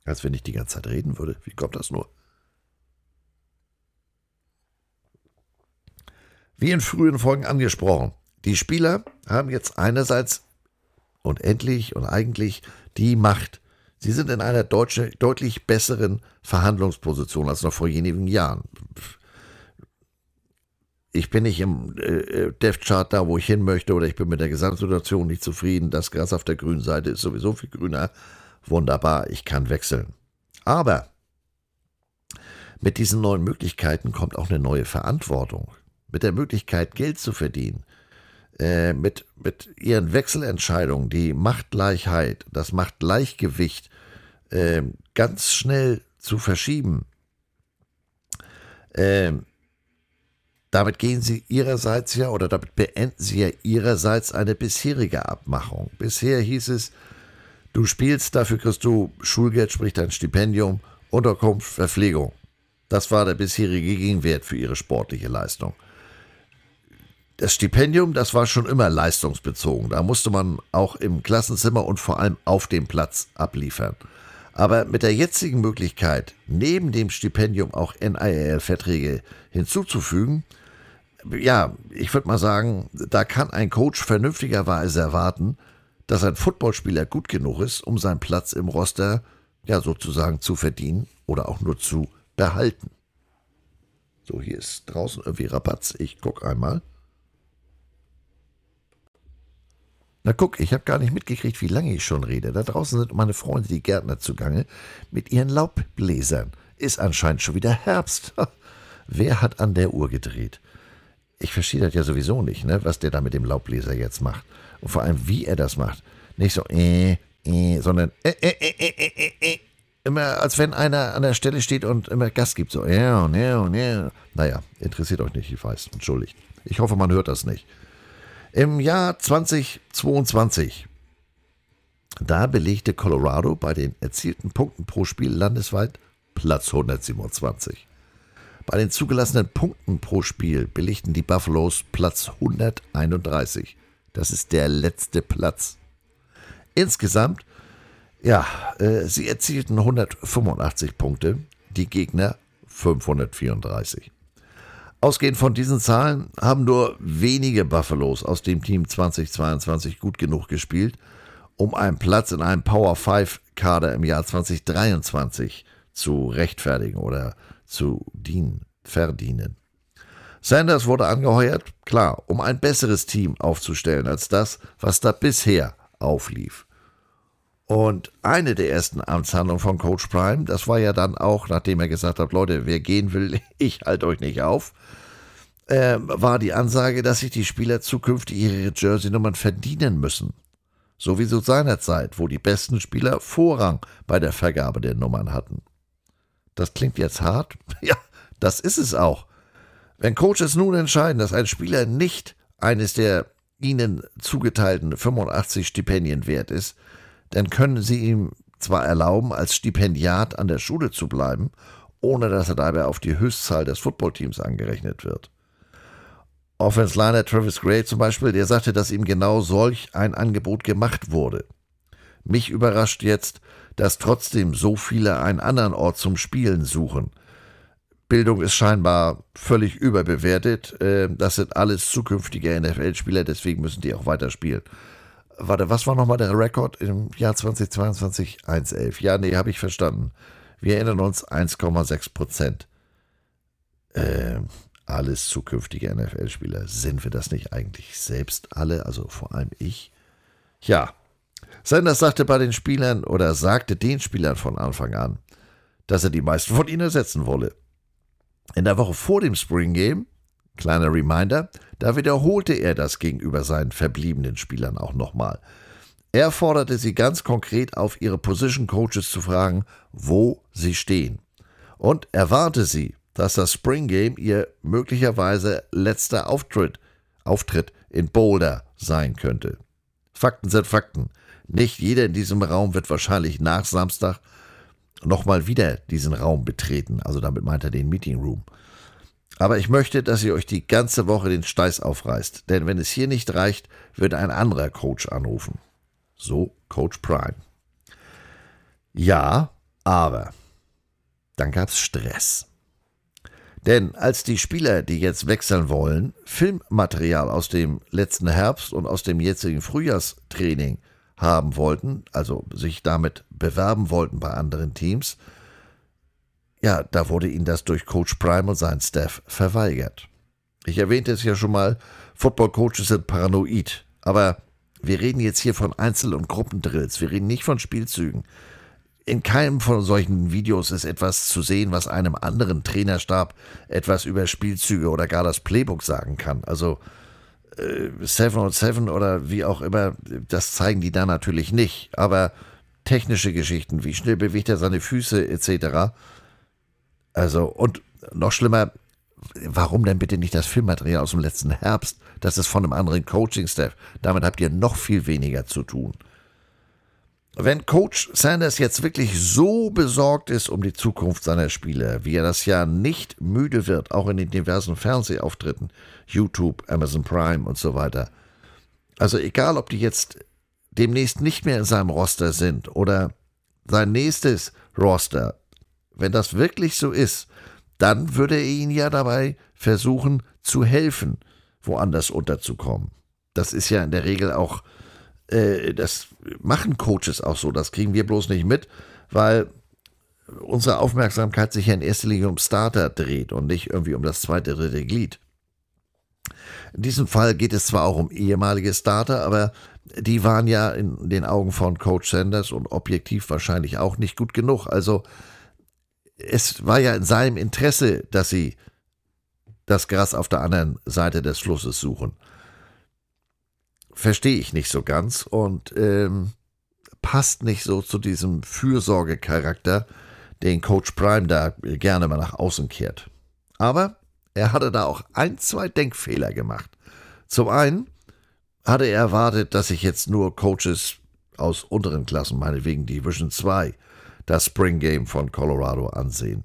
Als wenn ich die ganze Zeit reden würde. Wie kommt das nur? Wie in frühen Folgen angesprochen, die Spieler haben jetzt einerseits und endlich und eigentlich die Macht. Sie sind in einer deutsche, deutlich besseren Verhandlungsposition als noch vor wenigen Jahren. ich bin nicht im äh, Dev-Chart da, wo ich hin möchte, oder ich bin mit der Gesamtsituation nicht zufrieden. Das Gras auf der grünen Seite ist sowieso viel grüner. Wunderbar, ich kann wechseln. Aber mit diesen neuen Möglichkeiten kommt auch eine neue Verantwortung. Mit der Möglichkeit, Geld zu verdienen. Äh, mit, mit ihren Wechselentscheidungen, die Machtgleichheit, das Machtgleichgewicht äh, ganz schnell zu verschieben. Äh, damit gehen sie ihrerseits ja oder damit beenden sie ja ihrerseits eine bisherige Abmachung. Bisher hieß es, du spielst, dafür kriegst du Schulgeld, sprich dein Stipendium, Unterkunft, Verpflegung. Das war der bisherige Gegenwert für ihre sportliche Leistung. Das Stipendium, das war schon immer leistungsbezogen. Da musste man auch im Klassenzimmer und vor allem auf dem Platz abliefern. Aber mit der jetzigen Möglichkeit, neben dem Stipendium auch NIL-Verträge hinzuzufügen, ja, ich würde mal sagen, da kann ein Coach vernünftigerweise erwarten, dass ein Footballspieler gut genug ist, um seinen Platz im Roster ja sozusagen zu verdienen oder auch nur zu behalten. So, hier ist draußen irgendwie Rabatz. Ich guck einmal. Na guck, ich habe gar nicht mitgekriegt, wie lange ich schon rede. Da draußen sind meine Freunde, die Gärtner, zugange mit ihren Laubbläsern. Ist anscheinend schon wieder Herbst. [LAUGHS] Wer hat an der Uhr gedreht? Ich verstehe das ja sowieso nicht, ne, was der da mit dem Laubbläser jetzt macht. Und vor allem, wie er das macht. Nicht so, äh, äh, sondern, äh, äh, äh, äh, äh, äh. Immer, als wenn einer an der Stelle steht und immer Gas gibt. So, ja, ja, ja. Naja, interessiert euch nicht, ich weiß. Entschuldigt. Ich hoffe, man hört das nicht. Im Jahr 2022, da belegte Colorado bei den erzielten Punkten pro Spiel landesweit Platz 127. Bei den zugelassenen Punkten pro Spiel belegten die Buffaloes Platz 131. Das ist der letzte Platz. Insgesamt, ja, äh, sie erzielten 185 Punkte, die Gegner 534. Ausgehend von diesen Zahlen haben nur wenige Buffalos aus dem Team 2022 gut genug gespielt, um einen Platz in einem Power 5 Kader im Jahr 2023 zu rechtfertigen oder zu dienen, verdienen. Sanders wurde angeheuert, klar, um ein besseres Team aufzustellen als das, was da bisher auflief. Und eine der ersten Amtshandlungen von Coach Prime, das war ja dann auch, nachdem er gesagt hat, Leute, wer gehen will, [LAUGHS] ich halte euch nicht auf, äh, war die Ansage, dass sich die Spieler zukünftig ihre Jersey-Nummern verdienen müssen. So wie zu seiner wo die besten Spieler Vorrang bei der Vergabe der Nummern hatten. Das klingt jetzt hart? [LAUGHS] Ja, das ist es auch. Wenn Coaches nun entscheiden, dass ein Spieler nicht eines der ihnen zugeteilten 85 Stipendien wert ist, dann können sie ihm zwar erlauben, als Stipendiat an der Schule zu bleiben, ohne dass er dabei auf die Höchstzahl des Footballteams angerechnet wird. Offense Liner Travis Gray zum Beispiel, der sagte, dass ihm genau solch ein Angebot gemacht wurde. Mich überrascht jetzt, dass trotzdem so viele einen anderen Ort zum Spielen suchen. Bildung ist scheinbar völlig überbewertet. Äh, das sind alles zukünftige NFL-Spieler, deswegen müssen die auch weiter spielen. Warte, was war nochmal der Rekord im Jahr 2022? 1,11. Ja, nee, habe ich verstanden. Wir erinnern uns 1,6 Prozent. Äh, alles zukünftige NFL-Spieler. Sind wir das nicht eigentlich selbst alle? Also vor allem ich? Ja. Sanders sagte bei den Spielern oder sagte den Spielern von Anfang an, dass er die meisten von ihnen ersetzen wolle. In der Woche vor dem Spring Game Kleiner Reminder, da wiederholte er das gegenüber seinen verbliebenen Spielern auch nochmal. Er forderte sie ganz konkret auf, ihre Position Coaches zu fragen, wo sie stehen. Und er warnte sie, dass das Spring Game ihr möglicherweise letzter Auftritt, Auftritt in Boulder sein könnte. Fakten sind Fakten. Nicht jeder in diesem Raum wird wahrscheinlich nach Samstag nochmal wieder diesen Raum betreten. Also damit meint er den Meeting Room. Aber ich möchte, dass ihr euch die ganze Woche den Steiß aufreißt, denn wenn es hier nicht reicht, wird ein anderer Coach anrufen. So Coach Prime. Ja, aber dann gab es Stress. Denn als die Spieler, die jetzt wechseln wollen, Filmmaterial aus dem letzten Herbst und aus dem jetzigen Frühjahrstraining haben wollten, also sich damit bewerben wollten bei anderen Teams, ja, da wurde ihnen das durch Coach Prime und seinen Staff verweigert. Ich erwähnte es ja schon mal, Football-Coaches sind paranoid. Aber wir reden jetzt hier von Einzel- und Gruppendrills. Wir reden nicht von Spielzügen. In keinem von solchen Videos ist etwas zu sehen, was einem anderen Trainerstab etwas über Spielzüge oder gar das Playbook sagen kann. Also äh, Seven on Seven oder wie auch immer, das zeigen die da natürlich nicht. Aber technische Geschichten, wie schnell bewegt er seine Füße etc. Also und noch schlimmer, warum denn bitte nicht das Filmmaterial aus dem letzten Herbst? Das ist von einem anderen Coaching-Staff. Damit habt ihr noch viel weniger zu tun. Wenn Coach Sanders jetzt wirklich so besorgt ist um die Zukunft seiner Spieler, wie er das ja nicht müde wird, auch in den diversen Fernsehauftritten, YouTube, Amazon Prime und so weiter. Also egal, ob die jetzt demnächst nicht mehr in seinem Roster sind oder sein nächstes Roster, wenn das wirklich so ist, dann würde er ihn ja dabei versuchen zu helfen, woanders unterzukommen. Das ist ja in der Regel auch äh, das machen Coaches auch so. Das kriegen wir bloß nicht mit, weil unsere Aufmerksamkeit sich ja in erster Linie um Starter dreht und nicht irgendwie um das zweite, dritte Glied. In diesem Fall geht es zwar auch um ehemalige Starter, aber die waren ja in den Augen von Coach Sanders und objektiv wahrscheinlich auch nicht gut genug. Also es war ja in seinem Interesse, dass sie das Gras auf der anderen Seite des Flusses suchen verstehe ich nicht so ganz und ähm, passt nicht so zu diesem Fürsorgecharakter, den Coach Prime da gerne mal nach außen kehrt. Aber er hatte da auch ein, zwei Denkfehler gemacht. Zum einen hatte er erwartet, dass sich jetzt nur Coaches aus unteren Klassen, meinetwegen Division 2, das Spring Game von Colorado ansehen.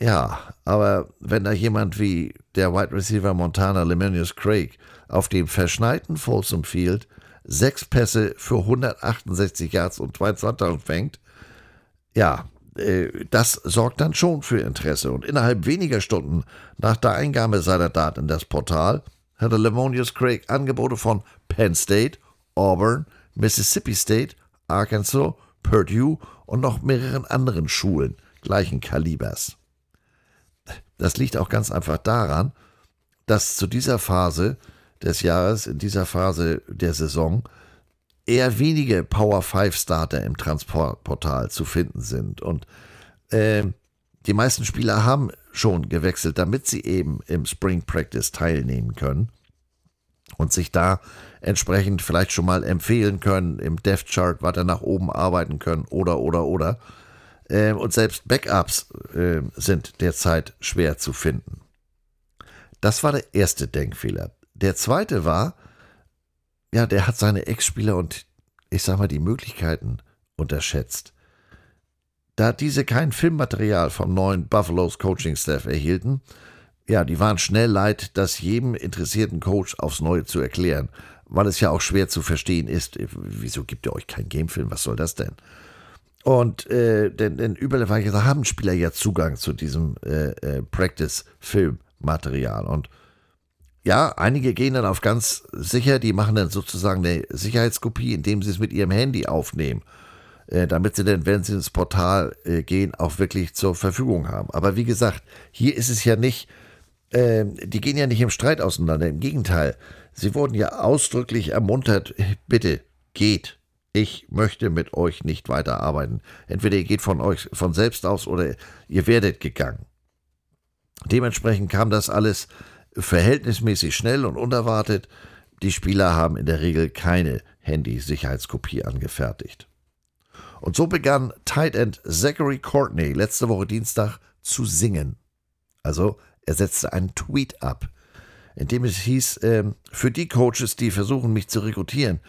Ja, aber wenn da jemand wie der Wide Receiver Montana Lemonius Craig auf dem verschneiten Folsom Field sechs Pässe für 168 Yards und 22 fängt, ja, äh, das sorgt dann schon für Interesse. Und innerhalb weniger Stunden nach der Eingabe seiner Daten in das Portal hatte Lemonius Craig Angebote von Penn State, Auburn, Mississippi State, Arkansas, Purdue und noch mehreren anderen Schulen gleichen Kalibers. Das liegt auch ganz einfach daran, dass zu dieser Phase des Jahres, in dieser Phase der Saison, eher wenige Power 5 Starter im Transportportal zu finden sind. Und äh, die meisten Spieler haben schon gewechselt, damit sie eben im Spring Practice teilnehmen können und sich da entsprechend vielleicht schon mal empfehlen können, im Death Chart weiter nach oben arbeiten können oder, oder, oder. Ähm, und selbst Backups äh, sind derzeit schwer zu finden. Das war der erste Denkfehler. Der zweite war, ja, der hat seine Ex-Spieler und ich sag mal die Möglichkeiten unterschätzt. Da diese kein Filmmaterial vom neuen Buffaloes Coaching Staff erhielten, ja, die waren schnell leid, das jedem interessierten Coach aufs Neue zu erklären, weil es ja auch schwer zu verstehen ist. Wieso gibt ihr euch keinen Gamefilm? Was soll das denn? Und äh, denn, denn überall haben Spieler ja Zugang zu diesem äh, äh, Practice-Filmmaterial. Und ja, einige gehen dann auf ganz sicher, die machen dann sozusagen eine Sicherheitskopie, indem sie es mit ihrem Handy aufnehmen, äh, damit sie dann, wenn sie ins Portal äh, gehen, auch wirklich zur Verfügung haben. Aber wie gesagt, hier ist es ja nicht, äh, die gehen ja nicht im Streit auseinander. Im Gegenteil, sie wurden ja ausdrücklich ermuntert, bitte geht. Ich möchte mit euch nicht weiterarbeiten. Entweder ihr geht von euch von selbst aus oder ihr werdet gegangen. Dementsprechend kam das alles verhältnismäßig schnell und unerwartet. Die Spieler haben in der Regel keine Handy-Sicherheitskopie angefertigt. Und so begann Tight End Zachary Courtney letzte Woche Dienstag zu singen. Also er setzte einen Tweet ab, in dem es hieß, äh, für die Coaches, die versuchen, mich zu rekrutieren,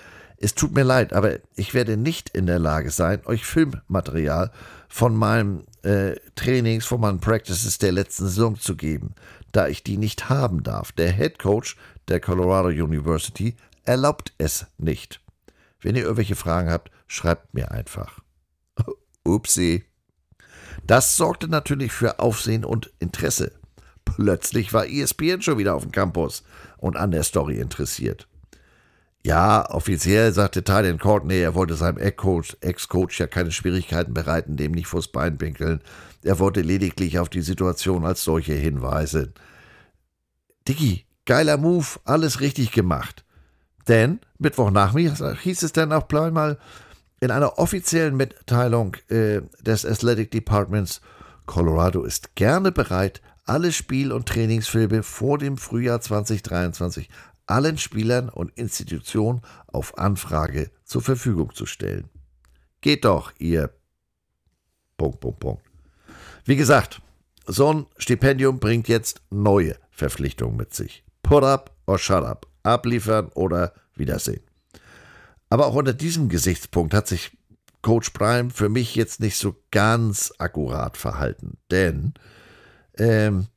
es tut mir leid, aber ich werde nicht in der Lage sein, euch Filmmaterial von meinem äh, Trainings, von meinen Practices der letzten Saison zu geben da ich die nicht haben darf. Der Head Coach der Colorado University erlaubt es nicht. Wenn ihr irgendwelche Fragen habt, schreibt mir einfach. [LAUGHS] Upsi. Das sorgte natürlich für Aufsehen und Interesse. Plötzlich war ESPN schon wieder auf dem Campus und an der Story interessiert. Ja, offiziell sagte Tylen Courtney, er wollte seinem Ex-Coach ja keine Schwierigkeiten bereiten, dem nicht vors Bein pinkeln. Er wollte lediglich auf die Situation als solche hinweisen. Diggi, geiler Move, alles richtig gemacht. Denn Mittwochnachmittag hieß es dann auch gleich mal in einer offiziellen Mitteilung äh, des Athletic Departments, Colorado ist gerne bereit, alle Spiel- und Trainingsfilme vor dem Frühjahr 2023 allen Spielern und Institutionen auf Anfrage zur Verfügung zu stellen. Geht doch, ihr. Punkt, Punkt, Punkt. Wie gesagt, so ein Stipendium bringt jetzt neue Verpflichtungen mit sich. Put up or shut up. Abliefern oder Wiedersehen. Aber auch unter diesem Gesichtspunkt hat sich Coach Prime für mich jetzt nicht so ganz akkurat verhalten. Denn ähm,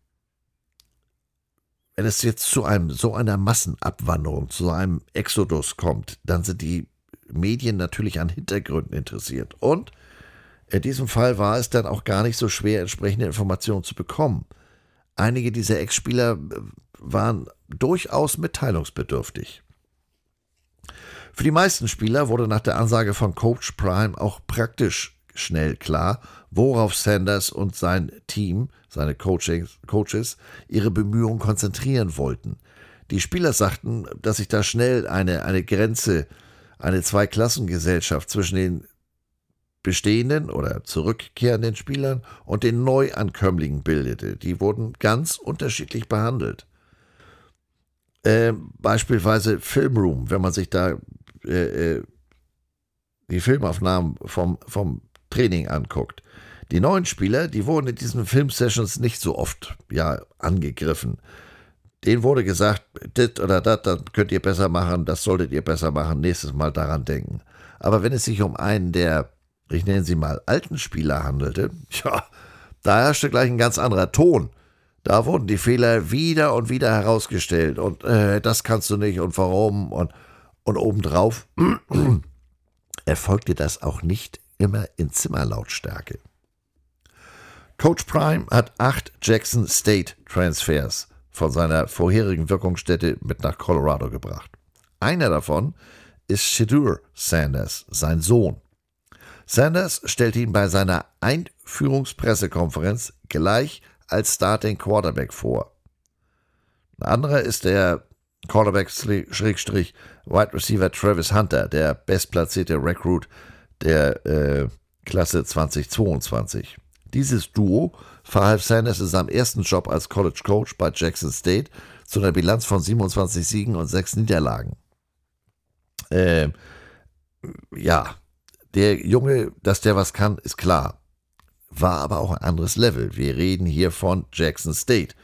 wenn es jetzt zu einem so einer Massenabwanderung, zu einem Exodus kommt, dann sind die Medien natürlich an Hintergründen interessiert. Und in diesem Fall war es dann auch gar nicht so schwer, entsprechende Informationen zu bekommen. Einige dieser Ex-Spieler äh, waren durchaus mitteilungsbedürftig. Für die meisten Spieler wurde nach der Ansage von Coach Prime auch praktisch schnell klar, worauf Sanders und sein Team, seine Coachings, Coaches, ihre Bemühungen konzentrieren wollten. Die Spieler sagten, dass sich da schnell eine, eine Grenze, eine Zweiklassengesellschaft zwischen den bestehenden oder zurückkehrenden Spielern und den Neuankömmlingen bildete. Die wurden ganz unterschiedlich behandelt. Äh, beispielsweise Filmroom, wenn man sich da äh, äh die Filmaufnahmen vom, vom Training anguckt. Die neuen Spieler, die wurden in diesen Filmsessions nicht so oft ja, angegriffen. Denen wurde gesagt, das oder das, das könnt ihr besser machen, das solltet ihr besser machen, nächstes Mal daran denken. Aber wenn es sich um einen der, ich nenne sie mal, alten Spieler handelte, [LAUGHS] ja, da herrschte gleich ein ganz anderer Ton. Da wurden die Fehler wieder und wieder herausgestellt und äh, das kannst du nicht und warum und, und obendrauf [CLEARS THROAT] erfolgte das auch nicht immer in Zimmerlautstärke. Coach Prime hat acht Jackson State Transfers von seiner vorherigen Wirkungsstätte mit nach Colorado gebracht. Einer davon ist Shadur Sanders, sein Sohn. Sanders stellt ihn bei seiner Einführungspressekonferenz gleich als Starting Quarterback vor. Ein anderer ist der Quarterback-Wide Receiver Travis Hunter, der bestplatzierte Recruit der äh, Klasse 2022. Dieses Duo verhalf Sanders in seinem ersten Job als College Coach bei Jackson State zu einer Bilanz von 27 Siegen und 6 Niederlagen. Äh, ja, der Junge, dass der was kann, ist klar. War aber auch ein anderes Level. Wir reden hier von Jackson State.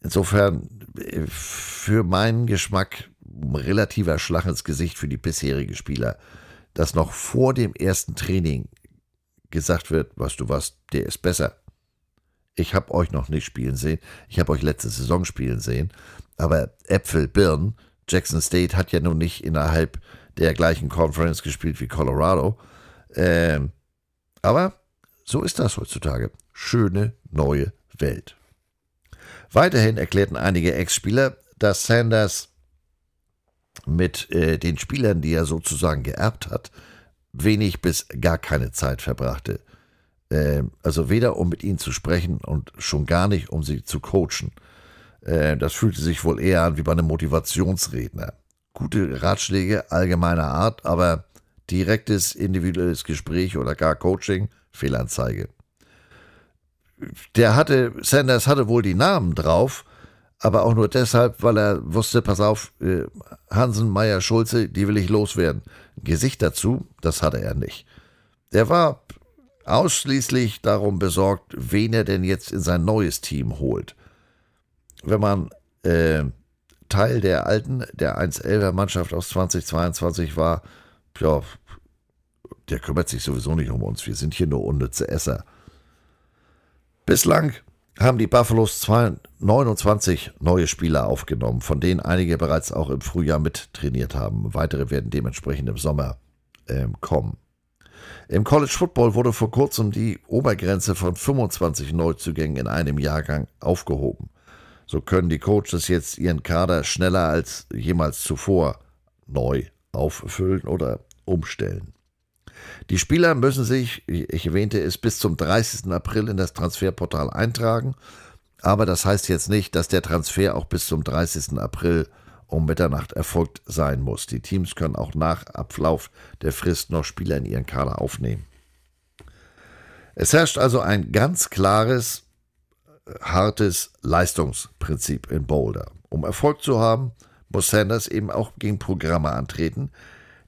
Insofern äh, für meinen Geschmack relativer Schlag ins Gesicht für die bisherigen Spieler dass noch vor dem ersten Training gesagt wird, was du was, der ist besser. Ich habe euch noch nicht spielen sehen. Ich habe euch letzte Saison spielen sehen. Aber Äpfel, Birnen, Jackson State hat ja nun nicht innerhalb der gleichen Conference gespielt wie Colorado. Ähm, aber so ist das heutzutage. Schöne neue Welt. Weiterhin erklärten einige Ex-Spieler, dass Sanders mit äh, den Spielern, die er sozusagen geerbt hat, wenig bis gar keine Zeit verbrachte. Äh, also weder um mit ihnen zu sprechen und schon gar nicht um sie zu coachen. Äh, das fühlte sich wohl eher an wie bei einem Motivationsredner. Gute Ratschläge allgemeiner Art, aber direktes individuelles Gespräch oder gar Coaching, Fehlanzeige. Der hatte, Sanders hatte wohl die Namen drauf, aber auch nur deshalb, weil er wusste, pass auf, äh, Hansen, Meier, Schulze, die will ich loswerden. Gesicht dazu, das hatte er nicht. Der war ausschließlich darum besorgt, wen er denn jetzt in sein neues Team holt. Wenn man äh, Teil der alten, der 1-11er Mannschaft aus 2022 war, ja, der kümmert sich sowieso nicht um uns. Wir sind hier nur unnütze Esser. Bislang haben die Buffaloes 29 neue Spieler aufgenommen, von denen einige bereits auch im Frühjahr mittrainiert haben. Weitere werden dementsprechend im Sommer ähm, kommen. Im College Football wurde vor kurzem die Obergrenze von 25 Neuzugängen in einem Jahrgang aufgehoben. So können die Coaches jetzt ihren Kader schneller als jemals zuvor neu auffüllen oder umstellen. Die Spieler müssen sich, ich erwähnte es, bis zum 30. April in das Transferportal eintragen Aber das heißt jetzt nicht, dass der Transfer auch bis zum 30. April um Mitternacht erfolgt sein muss. Die Teams können auch nach Ablauf der Frist noch Spieler in ihren Kader aufnehmen. Es herrscht also ein ganz klares, hartes Leistungsprinzip in Boulder. Um Erfolg zu haben, muss Sanders eben auch gegen Programme antreten,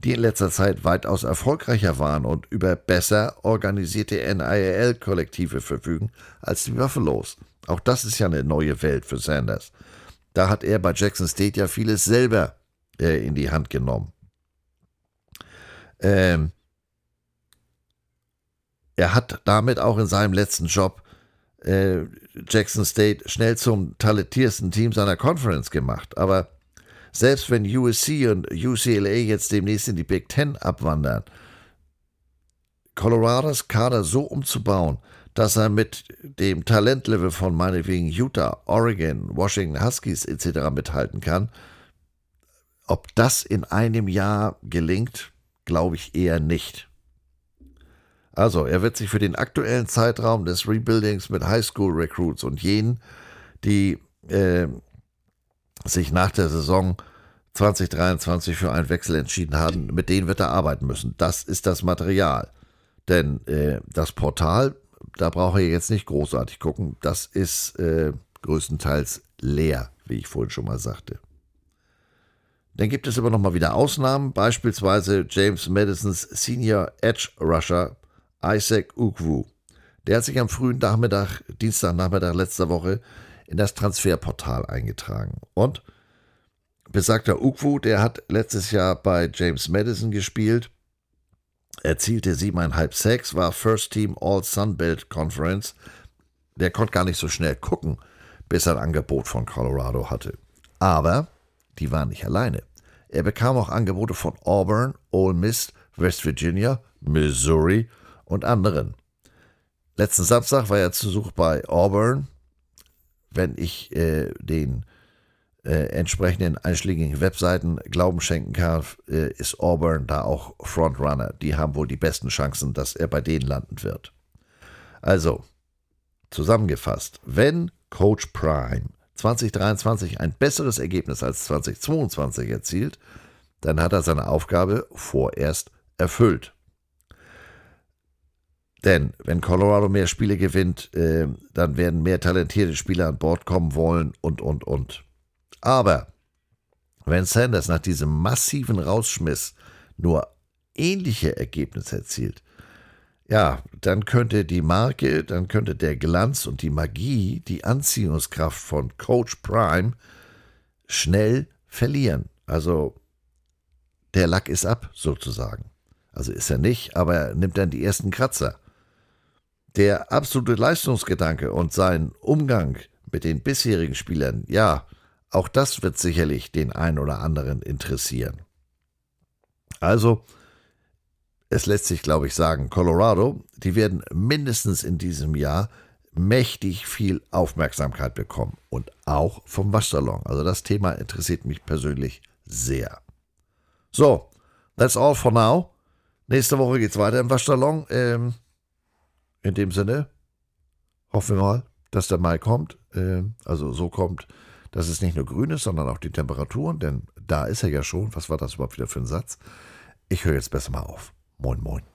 die in letzter Zeit weitaus erfolgreicher waren und über besser organisierte NIL-Kollektive verfügen als die Buffaloes. Auch das ist ja eine neue Welt für Sanders. Da hat er bei Jackson State ja vieles selber äh, in die Hand genommen. Ähm, er hat damit auch in seinem letzten Job äh, Jackson State schnell zum talentiersten Team seiner Conference gemacht. Aber selbst wenn USC und UCLA jetzt demnächst in die Big Ten abwandern, Colorados Kader so umzubauen, dass er mit dem Talentlevel von meinetwegen Utah, Oregon, Washington Huskies etc. mithalten kann, ob das in einem Jahr gelingt, glaube ich eher nicht. Also, er wird sich für den aktuellen Zeitraum des Rebuildings mit Highschool-Recruits und jenen, die äh, sich nach der Saison 2023 für einen Wechsel entschieden haben, mit denen wird er arbeiten müssen. Das ist das Material. Denn äh, das Portal, da brauche ich jetzt nicht großartig gucken, das ist äh, größtenteils leer, wie ich vorhin schon mal sagte. Dann gibt es aber nochmal wieder Ausnahmen, beispielsweise James Madisons Senior Edge Rusher Isaac Ugwu. Der hat sich am frühen Nachmittag, Dienstagnachmittag letzter Woche in das Transferportal eingetragen. Und besagter Ukwu, der hat letztes Jahr bei James Madison gespielt, erzielte siebeneinhalb Sacks, war First Team All Sunbelt Conference. Der konnte gar nicht so schnell gucken, bis er ein Angebot von Colorado hatte. Aber die waren nicht alleine. Er bekam auch Angebote von Auburn, Ole Miss, West Virginia, Missouri und anderen. Letzten Samstag war er zu Such bei Auburn, wenn ich äh, den äh, entsprechenden einschlägigen Webseiten Glauben schenken kann, äh, ist Auburn da auch Frontrunner. Die haben wohl die besten Chancen, dass er bei denen landen wird. Also, zusammengefasst, wenn Coach Prime 2023 ein besseres Ergebnis als 2022 erzielt, dann hat er seine Aufgabe vorerst erfüllt. Denn wenn Colorado mehr Spiele gewinnt, äh, dann werden mehr talentierte Spieler an Bord kommen wollen und, und, und. Aber wenn Sanders nach diesem massiven Rausschmiss nur ähnliche Ergebnisse erzielt, ja, dann könnte die Marke, dann könnte der Glanz und die Magie, die Anziehungskraft von Coach Prime schnell verlieren. Also der Lack ist ab, sozusagen. Also ist er nicht, aber er nimmt dann die ersten Kratzer. Der absolute Leistungsgedanke und sein Umgang mit den bisherigen Spielern, ja, auch das wird sicherlich den einen oder anderen interessieren. Also, es lässt sich, glaube ich, sagen, Colorado, die werden mindestens in diesem Jahr mächtig viel Aufmerksamkeit bekommen und auch vom Waschsalon. Also das Thema interessiert mich persönlich sehr. So, that's all for now. Nächste Woche geht es weiter im Waschsalon. Ähm, in dem Sinne hoffen wir mal, dass der Mai kommt. Äh, also so kommt, dass es nicht nur grün ist, sondern auch die Temperaturen. Denn da ist er ja schon. Was war das überhaupt wieder für ein Satz? Ich höre jetzt besser mal auf. Moin, moin.